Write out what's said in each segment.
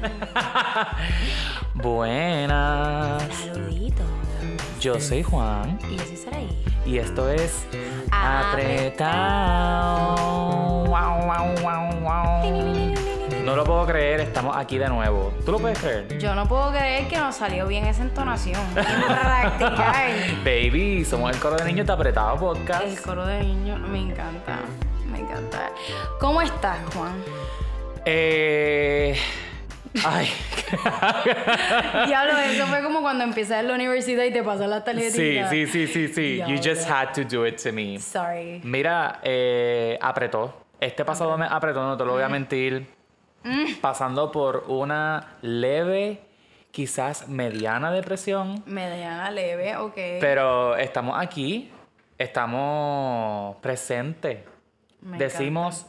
Buenas. Saludito. Yo soy Juan Y yo soy Saraí. y esto es Apretado. Apretado. Wow, wow, wow, wow. No lo puedo creer, estamos aquí de nuevo. ¿Tú lo puedes creer? Yo no puedo creer que nos salió bien esa entonación. Baby, somos el coro de niños de Apretado Podcast. El coro de niños me encanta. Me encanta. ¿Cómo estás, Juan? Eh. Ay. Diablo, eso fue como cuando empiezas en la universidad y te pasan las sí, tarjetitas. sí, sí, sí, sí. You just had to do it to me. Sorry. Mira, eh, apretó. Este pasado mes apretó, no te lo voy a mentir. Pasando por una leve, quizás mediana depresión. Mediana leve, ok. Pero estamos aquí, estamos presentes. Me Decimos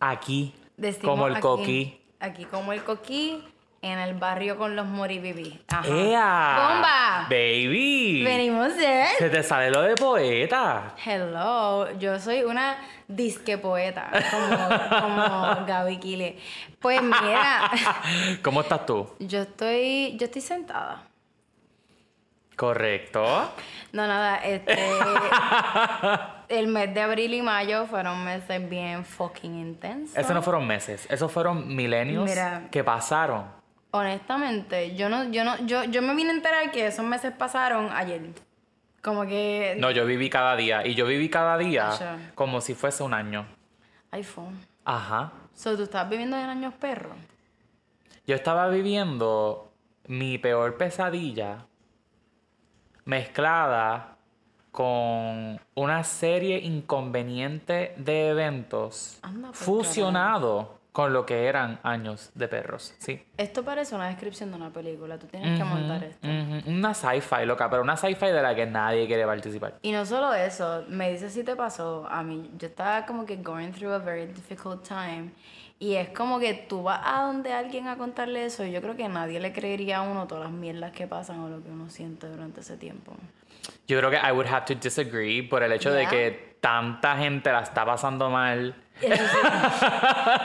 aquí, Decimos como el aquí- coquí. Aquí como el coquí, en el barrio con los moribibí. Ajá. ¡Ea! ¡Bomba! ¡Baby! Venimos de... Se te sale lo de poeta. Hello, yo soy una disque poeta, como, como Gaby Kile. Pues mira, ¿Cómo estás tú? yo estoy, yo estoy sentada. ¿Correcto? No, nada, este. el mes de abril y mayo fueron meses bien fucking intensos. Esos no fueron meses, esos fueron milenios Mira. que pasaron. Honestamente, yo no, yo no, yo, yo me vine a enterar que esos meses pasaron ayer. Como que. No, yo viví cada día. Y yo viví cada día como si fuese un año. iPhone. Ajá. So, ¿tú estás viviendo en años perro? Yo estaba viviendo mi peor pesadilla mezclada con una serie inconveniente de eventos Anda por fusionado con lo que eran años de perros. Sí. Esto parece una descripción de una película. Tú tienes que montar esto. Una sci-fi, loca, pero una sci-fi de la que nadie quiere participar. Y no solo eso, me dice si te pasó a mí. Yo estaba como que going through a very difficult time. Y es como que tú vas a donde alguien a contarle eso. Y yo creo que nadie le creería a uno todas las mierdas que pasan o lo que uno siente durante ese tiempo. Yo creo que I would have to disagree por el hecho de que tanta gente la está pasando mal. Eso sí.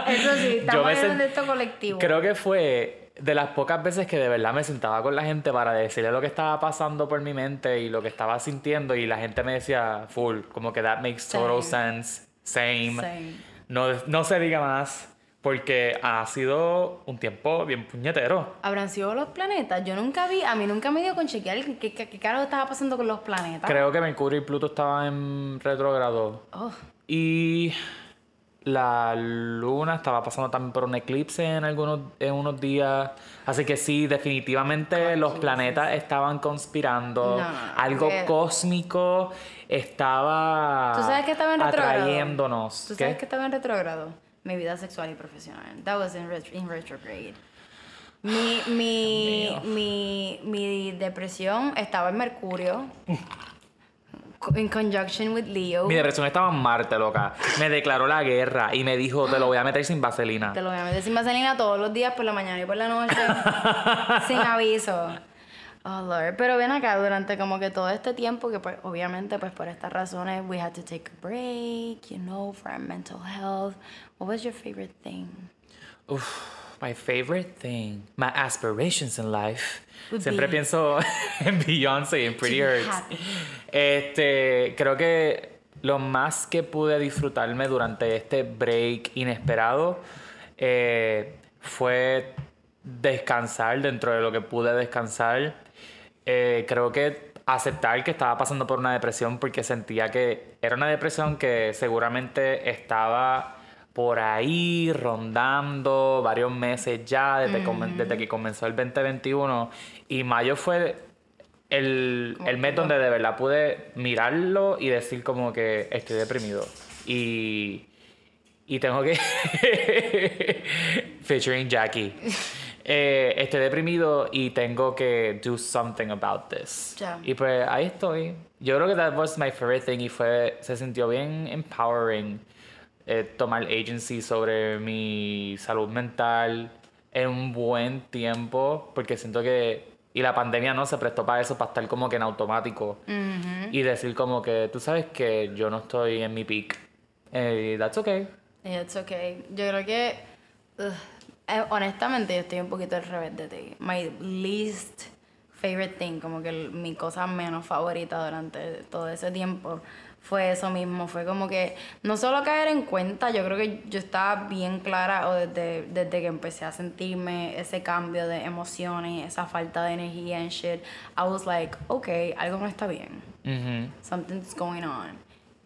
eso sí, estamos en esto colectivo. Creo que fue de las pocas veces que de verdad me sentaba con la gente para decirle lo que estaba pasando por mi mente y lo que estaba sintiendo y la gente me decía full, como que that makes total sense, same. Same. No, no se diga más porque ha sido un tiempo bien puñetero. ¿Habrán sido los planetas? Yo nunca vi, a mí nunca me dio con chequear qué, qué, qué carajo estaba pasando con los planetas. Creo que Mercurio y Pluto estaban en retrogrado Oh, y la luna estaba pasando también por un eclipse en algunos en unos días. Así que sí, definitivamente los planetas estaban conspirando. No, no, no, Algo porque- cósmico estaba ¿Tú sabes que estaba en atrayéndonos. ¿Tú ¿Qué? sabes que estaba en retrogrado? Mi vida sexual y profesional. That was in, ret- in retrograde. Mi, mi, mi, mi depresión estaba en Mercurio. in conjunction with Leo. Mi depresión estaba en Marte, loca. Me declaró la guerra y me dijo, te lo voy a meter sin vaselina. Te lo voy a meter sin vaselina todos los días, por la mañana y por la noche. sin aviso. Oh, Lord. Pero ven acá, durante como que todo este tiempo, que pues obviamente pues por estas razones, we had to take a break, you know, for our mental health. What was your favorite thing? Uf, my favorite thing, my aspirations in life. Would Siempre be- pienso en Beyoncé y en Pretty Hurts. Este, creo que lo más que pude disfrutarme durante este break inesperado eh, fue descansar dentro de lo que pude descansar. Eh, creo que aceptar que estaba pasando por una depresión porque sentía que era una depresión que seguramente estaba por ahí rondando varios meses ya desde, desde que comenzó el 2021 y mayo fue el, el mes donde de verdad pude mirarlo y decir como que estoy deprimido. Y, y tengo que featuring Jackie eh, estoy deprimido y tengo que do something about this. Ya. Y pues ahí estoy. Yo creo que that was my favorite thing y fue, se sintió bien empowering eh, tomar agency sobre mi salud mental en un buen tiempo porque siento que y la pandemia no se prestó para eso para estar como que en automático y decir como que tú sabes que yo no estoy en mi peak Eh, that's okay It's okay. Yo creo que ugh, Eh, honestamente, yo estoy un poquito al revés de ti. My least favorite thing, como que el- mi cosa menos favorita durante todo ese tiempo fue eso mismo. Fue como que no solo caer en cuenta, yo creo que yo estaba bien clara o desde, desde que empecé a sentirme ese cambio de emociones, esa falta de energía and shit. I was like, okay, algo no está bien something's going on.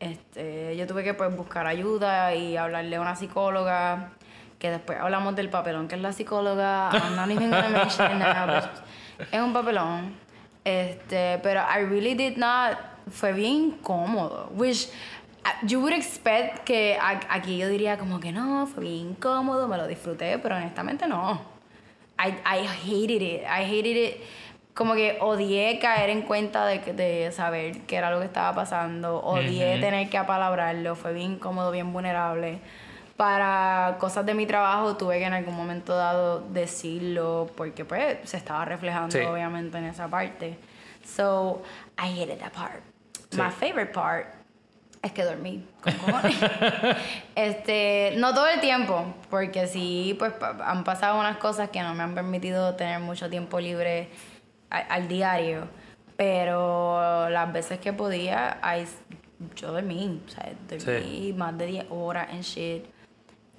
Este, yo tuve que pues, buscar ayuda y hablarle a una psicóloga, que después hablamos del papelón que es la psicóloga. I'm not even gonna mention now, es un papelón. Este, pero I really did not, fue bien incómodo, which uh, you would expect que aquí yo diría como que no, fue bien incómodo, me lo disfruté, pero honestamente no. I, I hated it. I hated it. Como que odié caer en cuenta de, que- de saber qué era lo que estaba pasando. Odié tener que apalabrarlo. Fue bien incómodo, bien vulnerable. Para cosas de mi trabajo tuve que en algún momento dado decirlo porque pues se estaba reflejando Sí. obviamente en esa parte. So, I hated that part. Sí. My favorite part es que dormí con este, no todo el tiempo, porque sí, pues han pasado unas cosas que no me han permitido tener mucho tiempo libre al diario. Pero las veces que podía, I- yo dormí, o sea, dormí más de 10 horas en shit.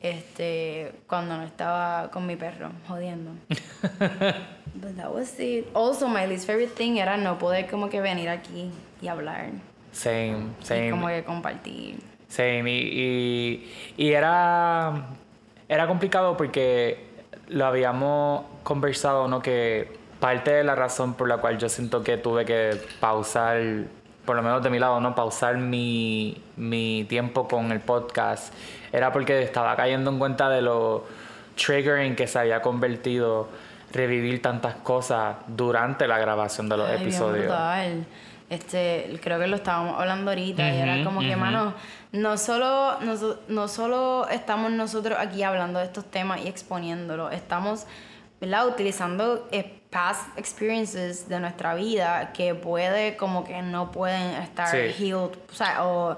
Este, cuando no estaba con mi perro, jodiendo. But that was it. Also, my least favorite thing era no poder como que venir aquí y hablar. Same, Y same. como que compartir. Same. Y, y, y era, era complicado porque lo habíamos conversado, ¿no? Que parte de la razón por la cual yo siento que tuve que pausar, por lo menos de mi lado, ¿no? Pausar mi, mi tiempo con el podcast era porque estaba cayendo en cuenta de lo triggering que se había convertido revivir tantas cosas durante la grabación de los Ay, bien episodios. brutal. Este, creo que lo estábamos hablando ahorita y era como que, mano, no solo, no, so- no solo estamos nosotros aquí hablando de estos temas y exponiéndolos, estamos, ¿verdad? Utilizando eh, past experiences de nuestra vida que puede, como que no pueden estar Sí. healed, o sea, o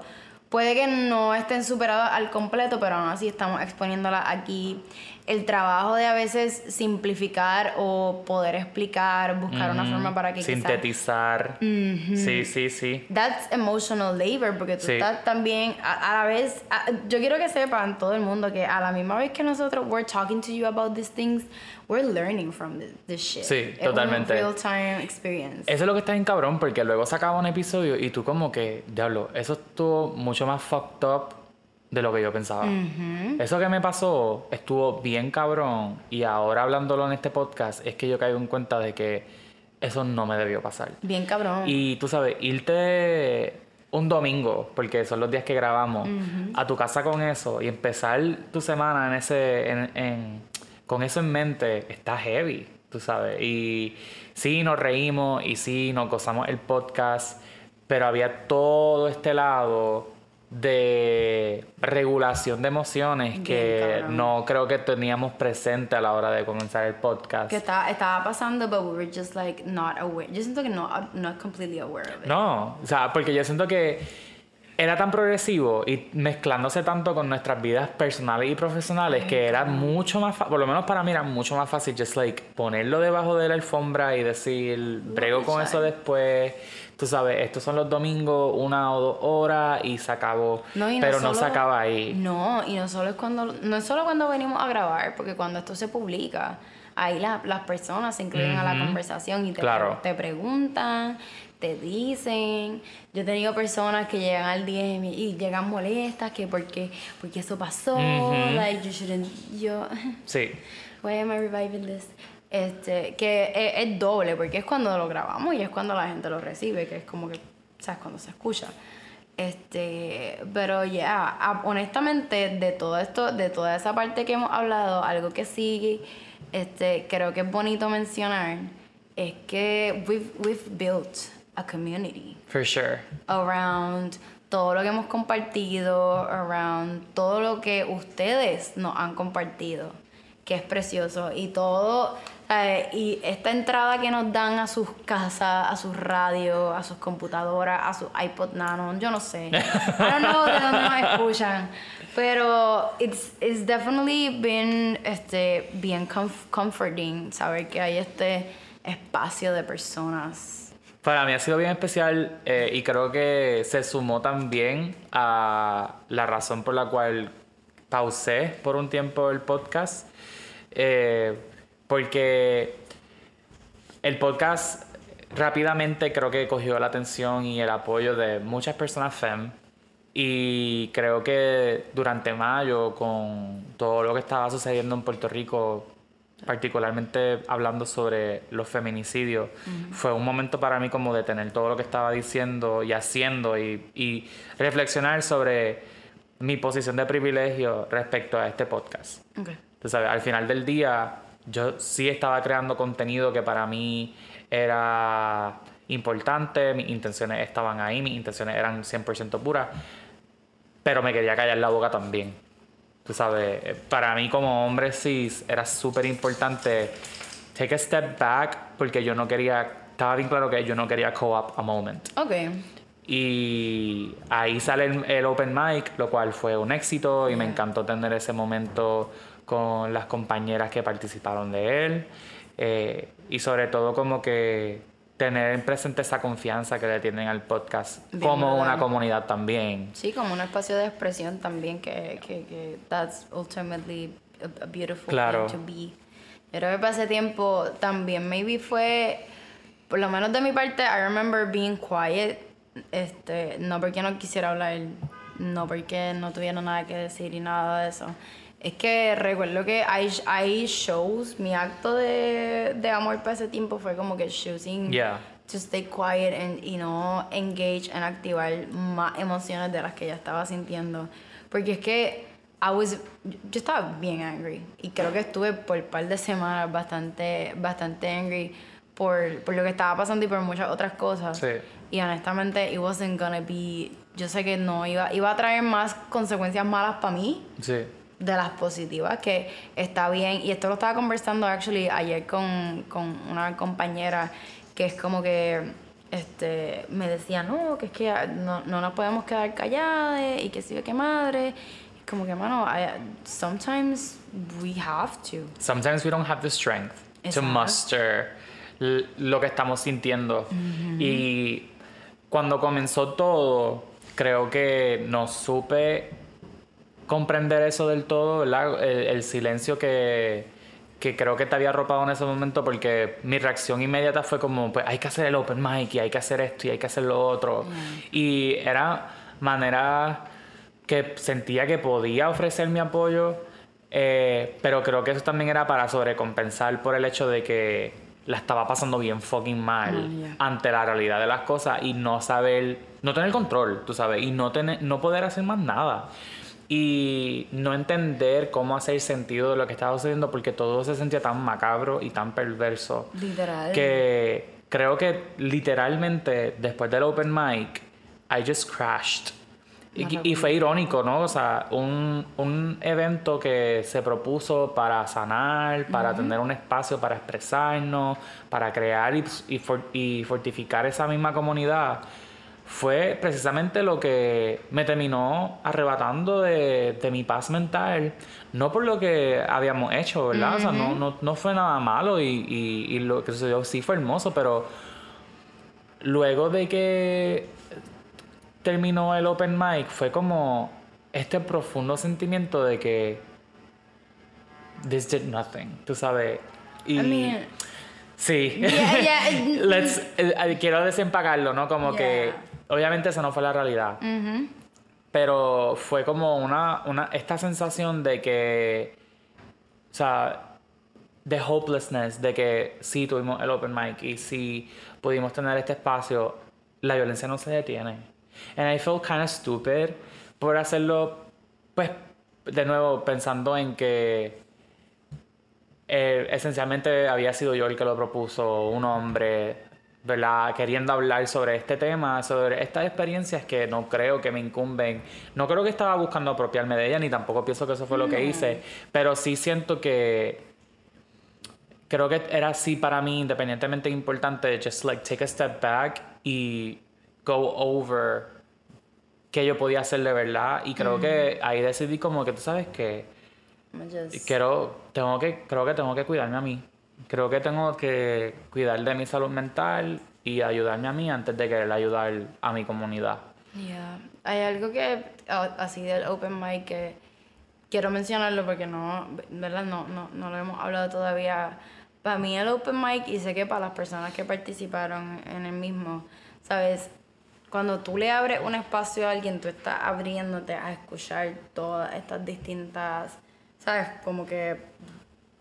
puede que no estén superadas al completo, pero aún así estamos exponiéndolas aquí. El trabajo de a veces simplificar o poder explicar, buscar una forma para que Sintetizar. Sí, sí, sí. That's emotional labor, porque tú Sí. estás también, a, a la vez, a- yo quiero que sepan todo el mundo que a la misma vez que nosotros we're talking to you about these things, we're learning from this, this shit. Sí, Es totalmente. real time experience. Eso es lo que está en cabrón, porque luego sacaba un episodio y tú como que, diablo, eso estuvo mucho más fucked up de lo que yo pensaba. Eso que me pasó estuvo bien cabrón y ahora hablándolo en este podcast es que yo caigo en cuenta de que eso no me debió pasar. Bien cabrón. Y tú sabes, irte un domingo, porque son los días que grabamos, a tu casa con eso y empezar tu semana en ese, en, en- con eso en mente, está heavy, tú sabes. Y sí, nos reímos y sí, nos gozamos el podcast, pero había todo este lado de regulación de emociones Bien que cabrón. no creo que teníamos presente a la hora de comenzar el podcast. que estaba, estaba pasando, but we were just like not aware. Yo siento que no, not completely aware of it. No, o sea, porque yo siento que era tan progresivo y mezclándose tanto con nuestras vidas personales y profesionales que era mucho más por lo menos para mí era mucho más fácil just like ponerlo debajo de la alfombra y decir, brego con eso después. Tú sabes, estos son los domingos, una o dos horas y se acabó. No, y no Pero no se acaba ahí. No, y no solo es cuando no es solo cuando venimos a grabar, porque cuando esto se publica, ahí la- las personas se incluyen a la conversación y te, Claro. te preguntan, te dicen. Yo he tenido personas que llegan al DM y llegan molestas que porque porque eso pasó, like you shouldn't yo Sí. Why am I reviving this? Este, que es, es doble, porque es cuando lo grabamos y es cuando la gente lo recibe, que es como que, ¿sabes? Cuando se escucha. Este, pero ya, a- honestamente, de todo esto, de toda esa parte que hemos hablado, algo que sí, este, creo que es bonito mencionar, es que we've, we've built a community For sure. around todo lo que hemos compartido, around todo lo que ustedes nos han compartido. que es precioso. Y todo, eh, y esta entrada que nos dan a sus casas, a sus radios, a sus computadoras, a sus iPod Nano, yo no sé. I don't know de dónde nos escuchan. Pero it's, it's definitely been este, bien comf- comforting saber que hay este espacio de personas. Para mí ha sido bien especial eh, y creo que se sumó también a la razón por la cual pausé por un tiempo el podcast. eh, porque el podcast rápidamente creo que cogió la atención y el apoyo de muchas personas FEM. Y creo que durante mayo, con todo lo que estaba sucediendo en Puerto Rico, particularmente hablando sobre los feminicidios, fue un momento para mí como de tener todo lo que estaba diciendo y haciendo y, y reflexionar sobre mi posición de privilegio respecto a este podcast. Okay. Sabes, al final del día, yo sí estaba creando contenido que para mí era importante, mis intenciones estaban ahí, mis intenciones eran 100% puras, pero me quería callar la boca también. Tú sabes, para mí como hombre cis era súper importante take a step back porque yo no quería, estaba bien claro que yo no quería co-op a moment. Ok. Y ahí sale el, el open mic, lo cual fue un éxito y me encantó tener ese momento con las compañeras que participaron de él. Eh, y sobre todo como que tener en presente esa confianza que le tienen al podcast Bien, como una comunidad también. Sí, como un espacio de expresión también que, que, que that's ultimately a, beautiful Claro. thing to be. Yo creo que ese tiempo también maybe fue, por lo menos de mi parte, I remember being quiet, este, no porque no quisiera hablar, no porque no tuviera nada que decir y nada de eso. Es que recuerdo que hay, hay shows, mi acto de, de amor para ese tiempo fue como que choosing Yeah. to stay quiet and, y no engage en activar más emociones de las que ya estaba sintiendo. Porque es que I was, yo estaba bien angry y creo que estuve por un par de semanas bastante, bastante angry por, por lo que estaba pasando y por muchas otras cosas. Sí. Y honestamente, it wasn't gonna be, yo sé que no, iba, iba a traer más consecuencias malas para mí Sí. De las positivas, que está bien. Y esto lo estaba conversando actually ayer con, con una compañera que es como que este, me decía, no, que es que no, no nos podemos quedar calladas y que sí, que madre. Como que, mano, I- sometimes we have to. Sometimes we don't have the strength to Exacto. muster l- lo que estamos sintiendo. Y cuando comenzó todo, creo que no supe comprender eso del todo, ¿verdad? El, el silencio que, que creo que te había arropado en ese momento porque mi reacción inmediata fue como, pues hay que hacer el open mic y hay que hacer esto y hay que hacer lo otro. Y era manera que sentía que podía ofrecer mi apoyo, eh, pero creo que eso también era para sobrecompensar por el hecho de que la estaba pasando bien fucking mal Ah, ante la realidad de las cosas y no saber, no tener control, tú sabes, y no, tener, no poder hacer más nada. Y no entender cómo hacer sentido de lo que estaba sucediendo porque todo se sentía tan macabro y tan perverso Literal. que creo que literalmente después del open mic I just crashed y, y fue irónico, ¿no? O sea, un, un evento que se propuso para sanar, para tener un espacio para expresarnos, para crear y, y for- y fortificar esa misma comunidad, fue precisamente lo que me terminó arrebatando de, de mi paz mental. No por lo que habíamos hecho, ¿verdad? O sea, no, no, no fue nada malo y, y, y lo que sucedió sí fue hermoso, pero luego de que terminó el open mic fue como este profundo sentimiento de que this did nothing, tú sabes. Y I mean, sí. Yeah, yeah. Let's- eh, quiero desempacarlo, ¿no? Como que. Obviamente eso no fue la realidad. Pero fue como una, una, esta sensación de que, o sea, de hopelessness, de que sí tuvimos el open mic y sí pudimos tener este espacio, la violencia no se detiene. And I felt kind of stupid por hacerlo, pues, de nuevo pensando en que eh, esencialmente había sido yo el que lo propuso, un hombre ¿verdad? Queriendo hablar sobre este tema, sobre estas experiencias que no creo que me incumben. No creo que estaba buscando apropiarme de ella, ni tampoco pienso que eso fue lo que hice, pero sí siento que creo que era así para mí, independientemente importante, just like take a step back y go over qué yo podía hacer de verdad. Y creo que ahí decidí como que tú sabes que Just- quiero, tengo que, creo que tengo que cuidarme a mí. Creo que tengo que cuidar de mi salud mental y ayudarme a mí antes de querer ayudar a mi comunidad. Yeah. Hay algo que, así del open mic, que quiero mencionarlo porque no, ¿verdad? No, no, no lo hemos hablado todavía. Para mí el open mic, y sé que para las personas que participaron en el mismo, ¿sabes? Cuando tú le abres un espacio a alguien, tú estás abriéndote a escuchar todas estas distintas, ¿sabes? Como que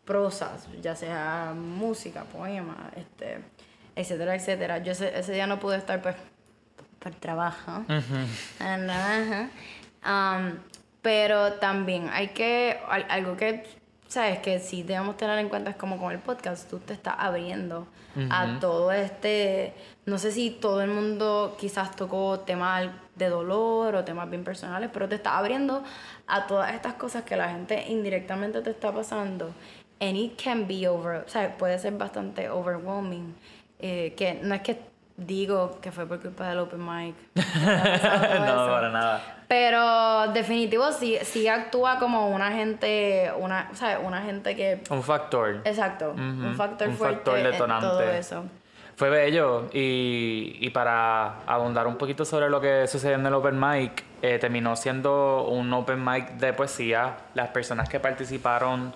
prosas, ya sea música, poema, este, etcétera, etcétera. Yo ese, ese día no pude estar pues por trabajo. Um, pero también hay que, al- algo que, sabes, que sí debemos tener en cuenta es como con el podcast, tú te estás abriendo a todo este, no sé si todo el mundo quizás tocó temas de dolor o temas bien personales, pero te estás abriendo a todas estas cosas que la gente indirectamente te está pasando. And it can be over, o sea, puede ser bastante overwhelming. eh, que no es que digo que fue por culpa del open mic. no, para nada. Pero definitivo sí, sí actúa como una gente, una, o sea, una gente que, Un factor. exacto, un Ujú, factor un fuerte factor en detonante. todo eso. Fue bello y, y para abundar un poquito sobre lo que sucedió en el Open Mic, eh, terminó siendo un Open Mic de poesía. Las personas que participaron,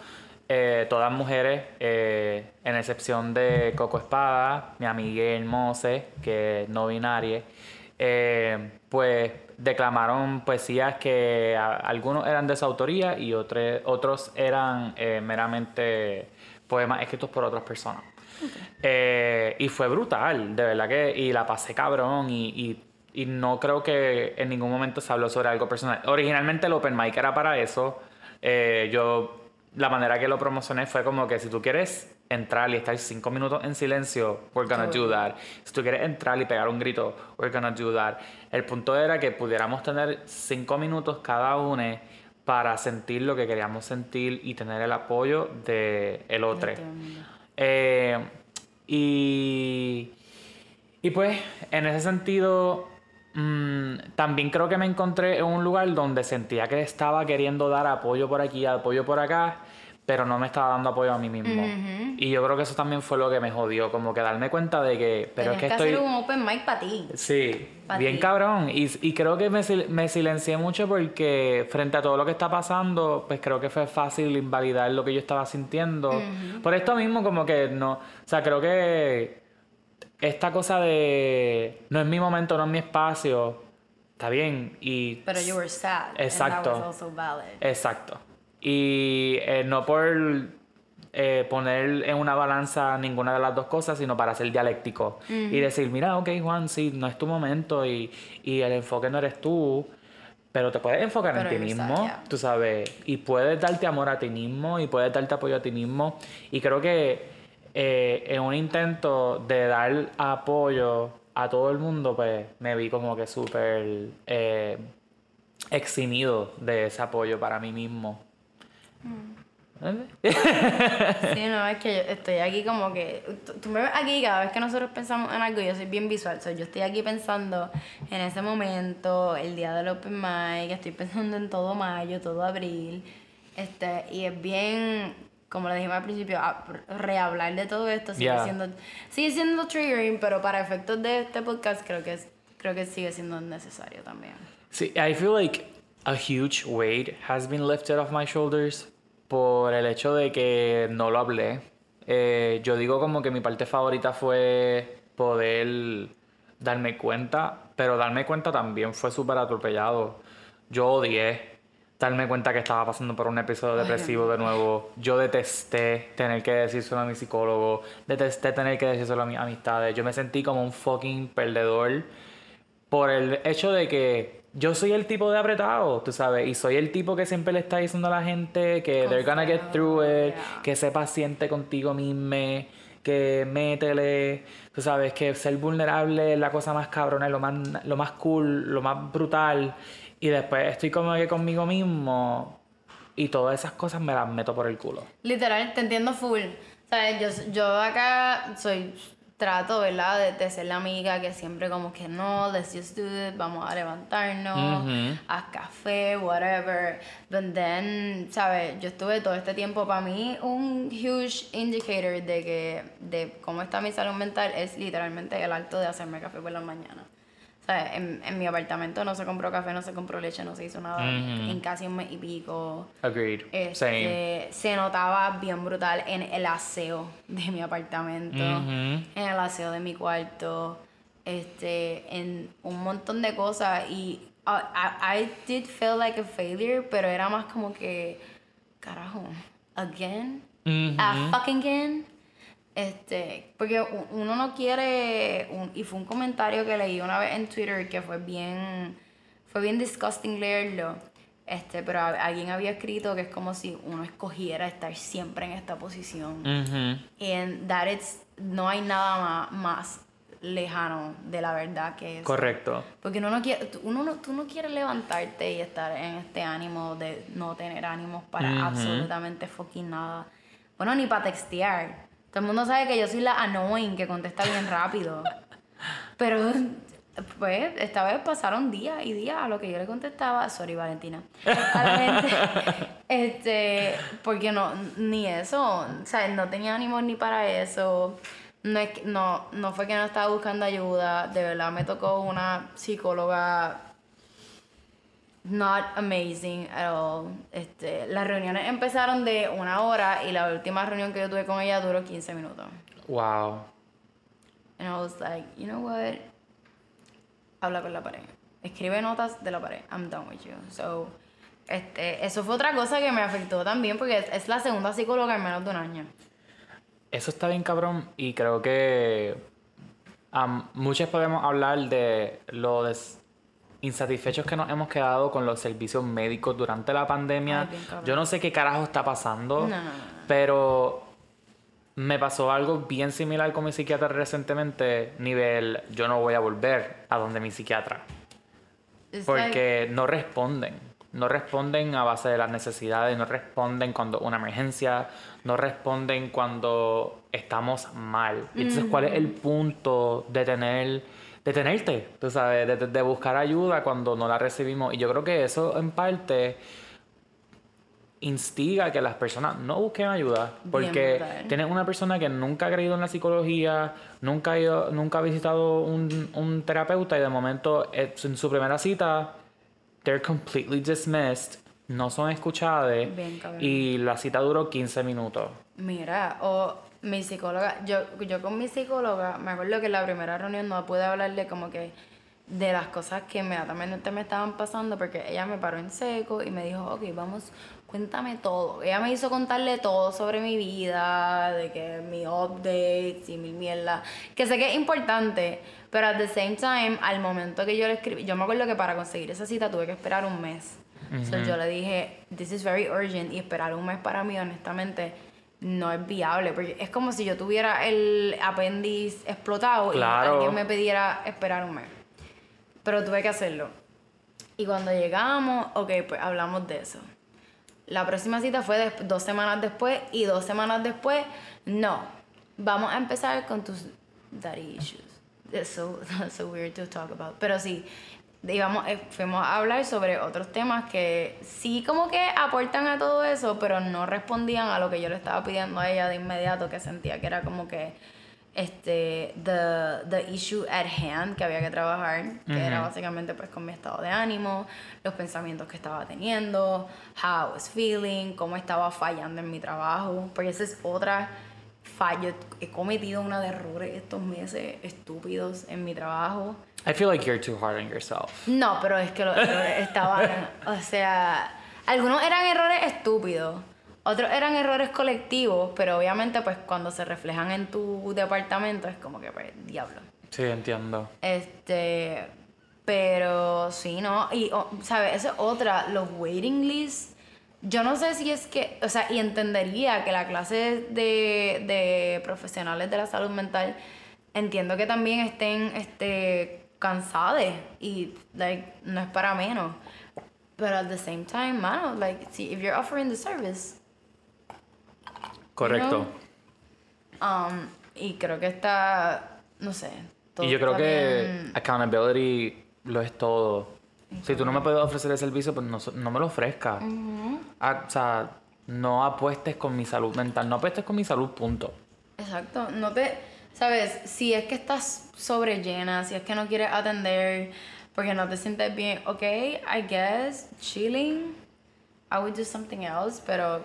eh, todas mujeres, eh, en excepción de Coco Espada, mi amiga Mose, que es no binaria, eh, pues declamaron poesías que a- algunos eran de su autoría y otros otros eran eh, meramente poemas escritos por otras personas. Y fue brutal, de verdad que, y la pasé cabrón y, y- y no creo que en ningún momento se habló sobre algo personal. Originalmente el Open Mic era para eso. Eh, yo, la manera que lo promocioné fue como que si tú quieres entrar y estar cinco minutos en silencio, we're gonna do that. Si tú quieres entrar y pegar un grito, we're gonna do that. El punto era que pudiéramos tener cinco minutos cada uno para sentir lo que queríamos sentir y tener el apoyo del el otro. Eh, y, y pues, en ese sentido, mm, también creo que me encontré en un lugar donde sentía que estaba queriendo dar apoyo por aquí, apoyo por acá, pero no me estaba dando apoyo a mí mismo. Y yo creo que eso también fue lo que me jodió, como que darme cuenta de que, pero es que que estoy... hacer un open mic para ti. Sí, Pa' bien ti. cabrón. Y, y creo que me, me silencié mucho porque frente a todo lo que está pasando, pues creo que fue fácil invalidar lo que yo estaba sintiendo. Por esto mismo, como que no. O sea, creo que esta cosa de no es mi momento, no es mi espacio, está bien. Y Pero you were sad. Exacto. And that was also valid. Exacto. Y eh, no por eh, poner en una balanza ninguna de las dos cosas, sino para ser dialéctico. Y decir, mira, ok, Juan, sí, no es tu momento y, y el enfoque no eres tú, pero te puedes enfocar Pero en ti mismo, yeah. tú sabes, y puedes darte amor a ti mismo y puedes darte apoyo a ti mismo. Y creo que eh, en un intento de dar apoyo a todo el mundo, pues me vi como que súper eh, eximido de ese apoyo para mí mismo. Sí, no, es que yo estoy aquí como que. Tú, tú me ves aquí cada vez que nosotros pensamos en algo, yo soy bien visual. So, yo estoy aquí pensando en ese momento, el día del Open Mic, estoy pensando en todo mayo, todo abril. Este, y es bien, como le dijimos al principio, rehablar de todo esto sigue Yeah. siendo. Sigue siendo triggering, pero para efectos de este podcast creo que es, creo que sigue siendo necesario también. Sí, I feel like a huge weight has been lifted off my shoulders por el hecho de que no lo hablé. Eh, yo digo como que mi parte favorita fue poder darme cuenta, pero darme cuenta también fue súper atropellado. Yo odié darme cuenta que estaba pasando por un episodio depresivo de nuevo. Yo detesté tener que decírselo a mi psicólogo, detesté tener que decírselo a mis amistades. Yo me sentí como un fucking perdedor por el hecho de que yo soy el tipo de apretado, tú sabes, y soy el tipo que siempre le está diciendo a la gente que they're gonna get through it, yeah. que sé paciente contigo mismo, que métele, tú sabes que ser vulnerable es la cosa más cabrona, lo más, lo más cool, lo más brutal. Y después estoy como que conmigo mismo y todas esas cosas me las meto por el culo. Literal, te entiendo full. ¿Sabes? Yo, yo acá soy trato, ¿verdad? De, de, ser la amiga que siempre como que no, let's just do it, vamos a levantarnos, haz café, whatever. But then, ¿sabes? Yo estuve todo este tiempo, para mí, un huge indicator de que, de cómo está mi salud mental es literalmente el acto de hacerme café por la mañana. En, en, mi apartamento no se compró café, no se compró leche, no se hizo nada en casi un mes y pico. Agreed. Este, se notaba bien brutal en el aseo de mi apartamento, en el aseo de mi cuarto, este, en un montón de cosas. Y uh, I, I did feel like a failure, pero era más como que, carajo, again, a fucking again. Este, porque uno no quiere, y fue un comentario que leí una vez en Twitter que fue bien, fue bien disgusting leerlo, este, pero alguien había escrito que es como si uno escogiera estar siempre en esta posición. Y en that it's, no hay nada más, más, lejano de la verdad que eso. Correcto. Porque uno no quiere, uno no, tú no quieres levantarte y estar en este ánimo de no tener ánimos para absolutamente fucking nada. Bueno, ni para textear. Todo el mundo sabe que yo soy la annoying que contesta bien rápido. Pero, pues, esta vez pasaron días y días a lo que yo le contestaba. Sorry, Valentina. A la gente. este, porque no, ni eso. O sea, no tenía ánimo ni para eso. No, es, no, no fue que no estaba buscando ayuda. De verdad me tocó una psicóloga not amazing at all. Este, las reuniones empezaron de una hora y la última reunión que yo tuve con ella duró 15 minutos. Wow. And I was like, you know what? Habla con la pared. Escribe notas de la pared. I'm done with you. So, este, eso fue otra cosa que me afectó también porque es, la segunda psicóloga en menos de un año. Eso está bien cabrón y creo que um, muchos podemos hablar de lo de insatisfechos que nos hemos quedado con los servicios médicos durante la pandemia. yo no sé qué carajo está pasando, pero me pasó algo bien similar con mi psiquiatra recientemente, nivel yo no voy a volver a donde mi psiquiatra. Porque no responden. No responden a base de las necesidades, no responden cuando una emergencia, no responden cuando estamos mal. Entonces, ¿cuál es el punto de tener detenerte, tú sabes, de, buscar ayuda cuando no la recibimos. Y yo creo que eso en parte instiga que las personas no busquen ayuda. Porque tienes una persona que nunca ha creído en la psicología, nunca ha, ido, nunca ha visitado un, un terapeuta y de momento en su primera cita, they're completely dismissed, no son escuchadas y la cita duró 15 minutos. Mira, o mi psicóloga, yo, yo con mi psicóloga, me acuerdo que en la primera reunión no pude hablarle como que de las cosas que inmediatamente me estaban pasando porque ella me paró en seco y me dijo, ok, vamos, cuéntame todo. Ella me hizo contarle todo sobre mi vida, de que mi updates y mi mierda, que sé que es importante, pero at the same time, al momento que yo le escribí, yo me acuerdo que para conseguir esa cita tuve que esperar un mes. Entonces yo le dije, this is very urgent y esperar un mes para mí, honestamente, no es viable, porque es como si yo tuviera el apéndice explotado y alguien me pidiera esperar un mes. Pero tuve que hacerlo. Y cuando llegamos, ok, pues hablamos de eso. La próxima cita fue dos semanas después y dos semanas después, no. Vamos a empezar con tus daddy issues. It's so, so weird to talk about. Pero sí, digamos, eh, fuimos a hablar sobre otros temas que sí como que aportan a todo eso, pero no respondían a lo que yo le estaba pidiendo a ella de inmediato, que sentía que era como que este the, the issue at hand que había que trabajar, que era básicamente pues con mi estado de ánimo, los pensamientos que estaba teniendo, how I was feeling, cómo estaba fallando en mi trabajo, porque esa es otra fallo, he cometido una de errores estos meses estúpidos en mi trabajo I feel like you're too hard on yourself. No, pero es que los errores estaban, o sea, algunos eran errores estúpidos, otros eran errores colectivos, pero obviamente pues cuando se reflejan en tu departamento es como que pues diablo. Sí, entiendo. Este, pero sí, no, y oh, sabes, esa es otra, los waiting lists yo no sé si es que, o sea, y entendería que la clase de, de profesionales de la salud mental, entiendo que también estén este, cansadas y, like, no es para menos. Pero at the same time, mano, like, see, if you're offering the service, Correcto. um, y creo que está, no sé. todo Y yo creo que bien- accountability lo es todo. Si tú no me puedes ofrecer el servicio, pues no, no me lo ofrezcas. Ah, o sea, no apuestes con mi salud mental, no apuestes con mi salud, punto. Exacto, no te, sabes, si es que estás sobre llena, si es que no quieres atender porque no te sientes bien, ok, I guess, chilling, I would do something else, pero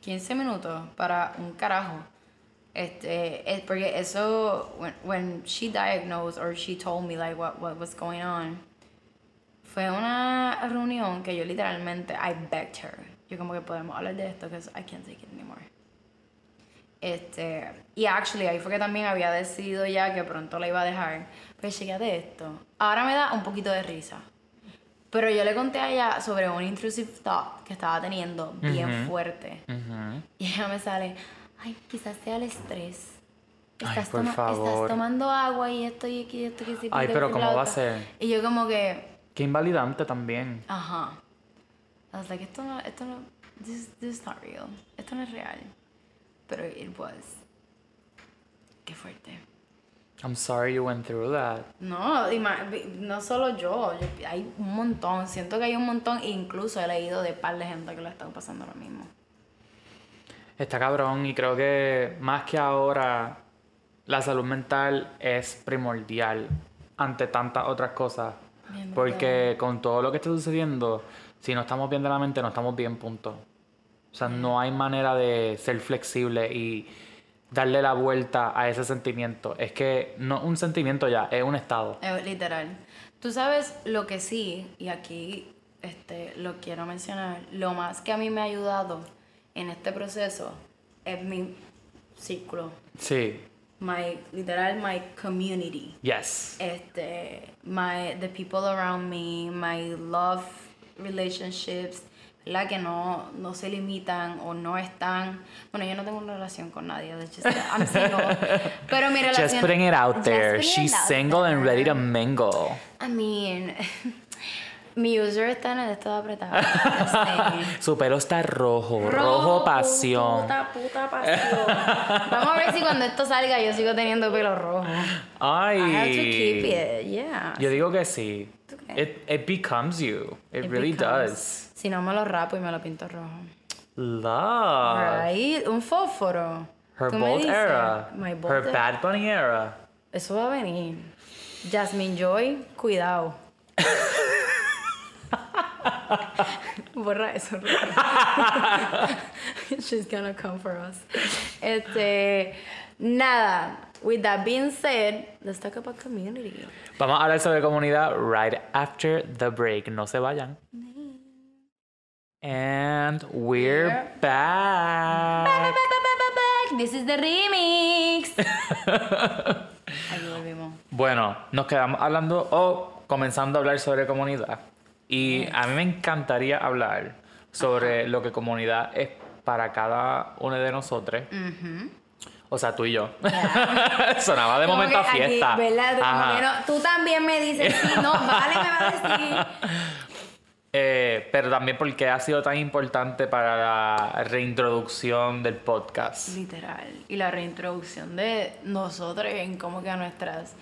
15 minutos para un carajo. Este, es porque eso, when, when she diagnosed or she told me like what, what was going on, fue una reunión que yo literalmente, I begged her. Yo como que podemos hablar de esto, because I can't take it anymore. Este, y actually ahí fue que también había decidido ya que pronto la iba a dejar. Pues de esto. Ahora me da un poquito de risa. Pero yo le conté a ella sobre un intrusive thought que estaba teniendo bien fuerte. Ujú. Y ella me sale, ay, quizás sea el estrés. Ay, Estás, por toma- favor. estás tomando agua y esto y aquí, esto que sí. Ay, pero ¿cómo va a bla". ser? Y yo como que, Qué invalidante también. ajá. I was like, esto no, esto no, this, this is not real. Esto no es real. Pero it was. Qué fuerte. I'm sorry you went through that. No, no solo yo, yo- hay un montón, siento que hay un montón, e incluso he leído de par de gente que lo están pasando lo mismo. Está cabrón y creo que más que ahora la salud mental es primordial ante tantas otras cosas. Bien Porque con todo lo que está sucediendo, si no estamos bien de la mente, no estamos bien, punto. O sea, no hay manera de ser flexible y darle la vuelta a ese sentimiento. Es que no un sentimiento ya, es un estado. Eh, literal. Tú sabes lo que sí, y aquí este, lo quiero mencionar, lo más que a mí me ha ayudado en este proceso es mi círculo, Sí, my, literal, my community. yes. este, my, the people around me, my love relationships, la que no, no se limitan o no están. Bueno, yo no tengo una relación con nadie, just, I'm single. Pero mi relación. Just putting it out there. She's single and ready to mingle. I mean, mi user está en el estado apretado. Su pelo está rojo, rojo, pasión. Puta, puta pasión. Vamos a ver si cuando esto salga yo sigo teniendo pelo rojo. Ay. I have to keep it, yeah. Yo digo que sí. It, it becomes you. It, It really becomes- does. Si no me lo rapo y me lo pinto rojo. Love. Right? Un fósforo. Her bold era. My Her bold era. Bad Bunny era. Eso va a venir. Jasmine Joy, cuidado. Borra eso. She's gonna come for us. Este, nada. With that being said, let's talk about community. Vamos a hablar sobre comunidad right after the break. No se vayan. And we're back. Back, back, back, back. This is the remix. Aquí volvimos. Bueno, nos quedamos hablando o comenzando a hablar sobre comunidad. Y a mí me encantaría hablar sobre lo que comunidad es para cada uno de nosotros. O sea, tú y yo. Sonaba de Como momento a que aquí, fiesta. ¿verdad? Como Ajá. que no- tú también me dices, sí, no, vale, me va a decir. Eh, pero también porque ha sido tan importante para la reintroducción del podcast. Literal. Y la reintroducción de nosotros en como que a nuestras.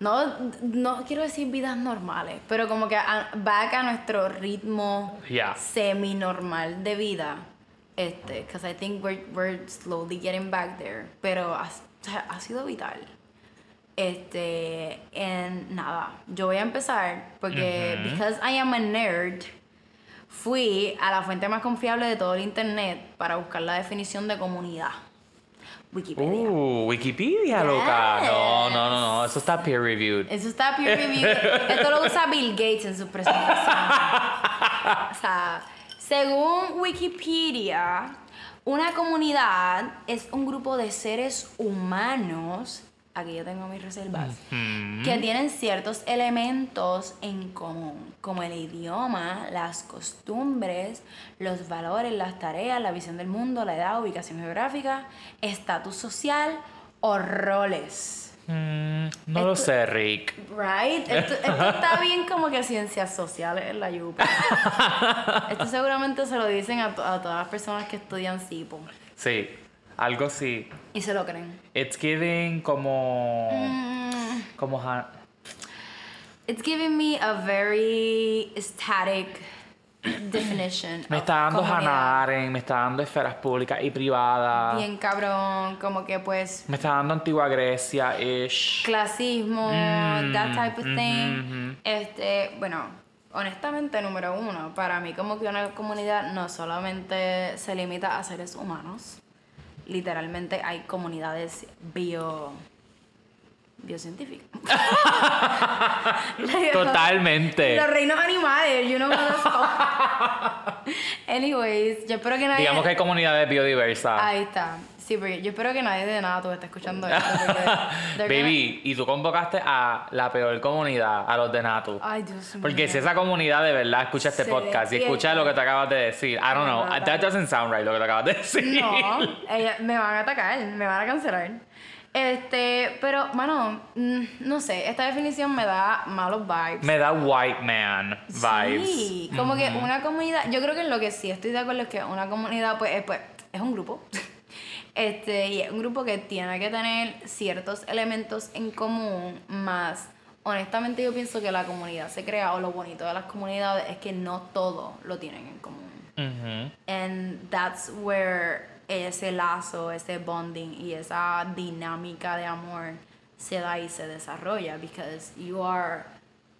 No, no quiero decir vidas normales, pero como que a, back a nuestro ritmo Yeah. semi-normal de vida. Este, because I think we're, we're slowly getting back there. Pero ha, ha sido vital. Este, en nada, yo voy a empezar porque, because I am a nerd, fui a la fuente más confiable de todo el internet para buscar la definición de comunidad. Wikipedia. Uh, Wikipedia, loca. No, no, no, no. Eso está peer reviewed. Eso está peer reviewed. Esto lo usa Bill Gates en su presentación. O sea, según Wikipedia, una comunidad es un grupo de seres humanos aquí yo tengo mis reservas, Mm. que tienen ciertos elementos en común, como el idioma, las costumbres, los valores, las tareas, la visión del mundo, la edad, ubicación geográfica, estatus social o roles. Mm, no lo sé, Rick. Right? Esto, esto está bien como que ciencias sociales en la yupa. Esto seguramente se lo dicen a, to- a todas las personas que estudian CIPO. Sí, algo sí. Y se lo creen. It's giving como. Mm, como it's giving me a very static definition. me está dando. Hannah Arendt, me está dando esferas públicas y privadas. Bien cabrón, como que pues Me está dando antigua Grecia-ish. clasismo, Mm, that type of thing. Este, bueno, honestamente, número uno, para mí como que una comunidad no solamente se limita a seres humanos, literalmente hay comunidades bio biocientíficas. Like, Totalmente. Los reinos animales, you know what. Anyways, yo espero que nadie Digamos que hay comunidades biodiversas. Ahí está. Sí, porque yo espero que nadie de nada tú esté escuchando esto. Baby, y tú convocaste a la peor comunidad, a los de Natu. Ay, Dios mío. Porque si esa comunidad de verdad escucha este Se podcast y escucha lo que te acabas de decir, I don't know, that doesn't sound right lo que te acabas de decir. No, me van a atacar, me van a cancelar. Este, pero, mano, mm, no sé, esta definición me da malos vibes. Me da white man vibes. Sí, como que una comunidad, yo creo que en lo que sí estoy de acuerdo es que una comunidad pues es, pues, es un grupo. Este, y es un grupo que tiene que tener ciertos elementos en común, más honestamente yo pienso que la comunidad se crea o lo bonito de las comunidades es que no todo lo tienen en común. Ujú. And that's where ese lazo, ese bonding y esa dinámica de amor se da y se desarrolla. Because you are,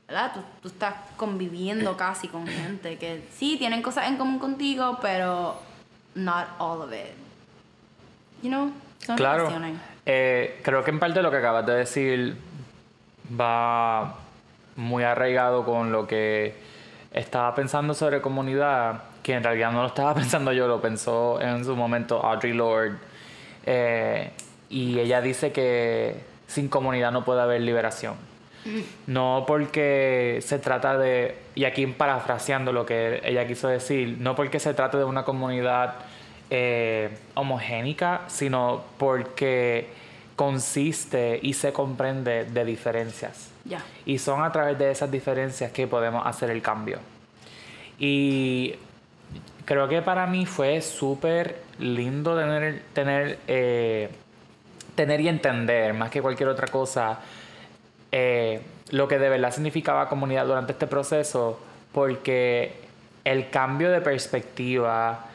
¿verdad? Tú, tú estás conviviendo casi con gente que sí tienen cosas en común contigo, pero not all of it. You know? Son Claro. Eh, creo que en parte lo que acabas de decir va muy arraigado con lo que estaba pensando sobre comunidad, que en realidad no lo estaba pensando yo, lo pensó en su momento Audre Lorde. Eh, y ella dice que sin comunidad no puede haber liberación. No porque se trata de, y aquí parafraseando lo que ella quiso decir, no porque se trate de una comunidad eh, homogénica, sino porque consiste y se comprende de diferencias. Y son a través de esas diferencias que podemos hacer el cambio. Y creo que para mí fue súper lindo tener, tener, eh, tener y entender, más que cualquier otra cosa, eh, lo que de verdad significaba comunidad durante este proceso, porque el cambio de perspectiva,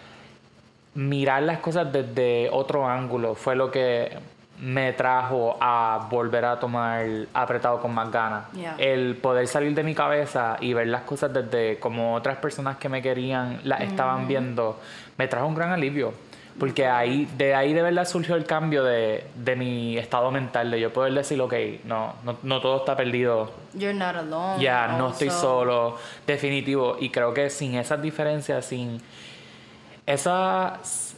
mirar las cosas desde otro ángulo, fue lo que me trajo a volver a tomar apretado con más ganas. Yeah. El poder salir de mi cabeza y ver las cosas desde como otras personas que me querían las estaban viendo, me trajo un gran alivio. Porque ahí, de ahí de verdad surgió el cambio de, de mi estado mental, de yo poder decir, ok, no, no, no todo está perdido, You're not alone. ya, no estoy solo, definitivo. Y creo que sin esas diferencias, sin esas,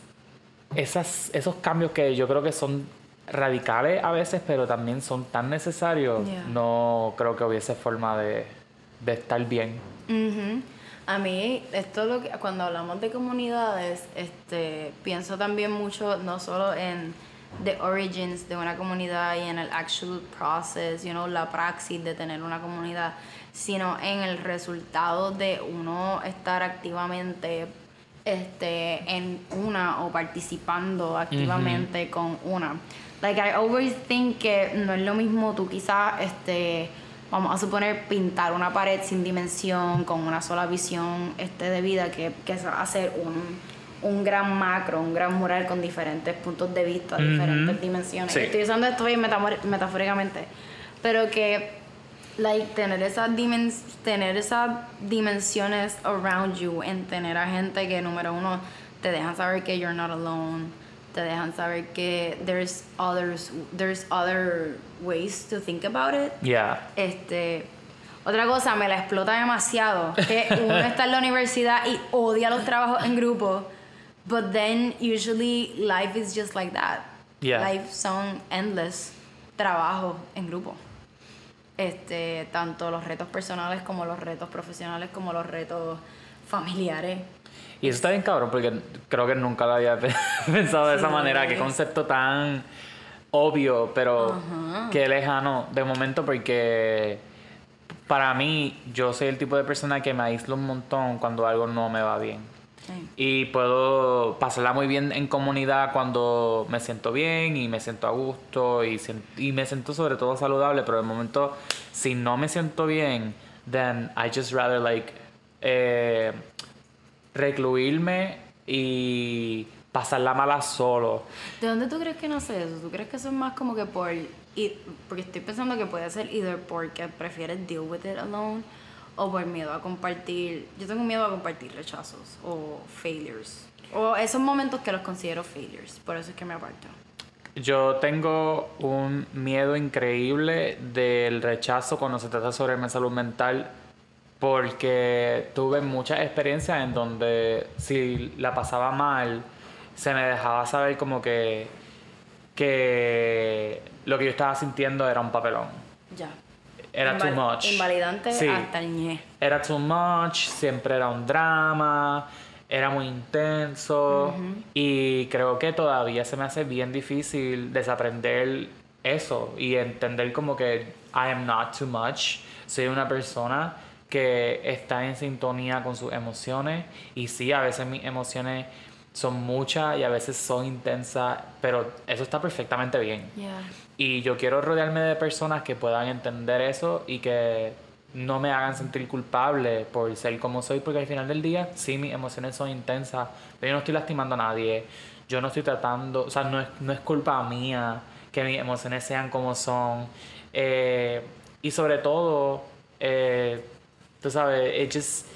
esas, esos cambios que yo creo que son radicales a veces, pero también son tan necesarios, Yeah. no creo que hubiese forma de, de estar bien. A mí, esto lo que, cuando hablamos de comunidades, este, pienso también mucho no solo en the origins de una comunidad y en el actual process, you know, la praxis de tener una comunidad, sino en el resultado de uno estar activamente este, en una o participando activamente con una. Like I always think que no es lo mismo tú quizás este vamos a suponer pintar una pared sin dimensión con una sola visión este de vida que, que hacer un, un gran macro, un gran mural con diferentes puntos de vista, diferentes dimensiones. Sí. Estoy usando esto bien metafóricamente, pero que like tener esas tener esas dimensiones around you en tener a gente que número uno te dejan saber que you're not alone te dejan saber que there's others there's other ways to think about it Yeah. este otra cosa me la explota demasiado que uno está en la universidad y odia los trabajos en grupo but then usually life is just like that Yeah. life son endless trabajo en grupo. Este, tanto los retos personales como los retos profesionales como los retos familiares. Y eso está bien cabrón porque creo que nunca lo había pensado de esa manera. Qué concepto tan obvio, pero qué lejano de momento porque para mí yo soy el tipo de persona que me aíslo un montón cuando algo no me va bien. Sí. Y puedo pasarla muy bien en comunidad cuando me siento bien y me siento a gusto y me siento sobre todo saludable, pero de momento si no me siento bien, then I just rather like eh, recluirme y pasarla mala solo. ¿De dónde tú crees que nace eso? ¿Tú crees que eso es más como que por... y- porque estoy pensando que puede ser either porque prefieres deal with it alone o por miedo a compartir... Yo tengo miedo a compartir rechazos o failures. O esos momentos que los considero failures. Por eso es que me aparto. Yo tengo un miedo increíble del rechazo cuando se trata sobre mi salud mental porque tuve muchas experiencias en donde si la pasaba mal se me dejaba saber como que que lo que yo estaba sintiendo era un papelón. Ya. Era too much. Invalidante Sí. hasta el ñe. Era too much, siempre era un drama, era muy intenso y creo que todavía se me hace bien difícil desaprender eso y entender como que I am not too much, soy una persona que está en sintonía con sus emociones y sí, a veces mis emociones son muchas y a veces son intensas, pero eso está perfectamente bien. Yeah. Y yo quiero rodearme de personas que puedan entender eso y que no me hagan sentir culpable por ser como soy, porque al final del día, sí, mis emociones son intensas, pero yo no estoy lastimando a nadie. Yo no estoy tratando, o sea, no es, no es culpa mía que mis emociones sean como son. Eh, y sobre todo, eh, tú sabes, it just,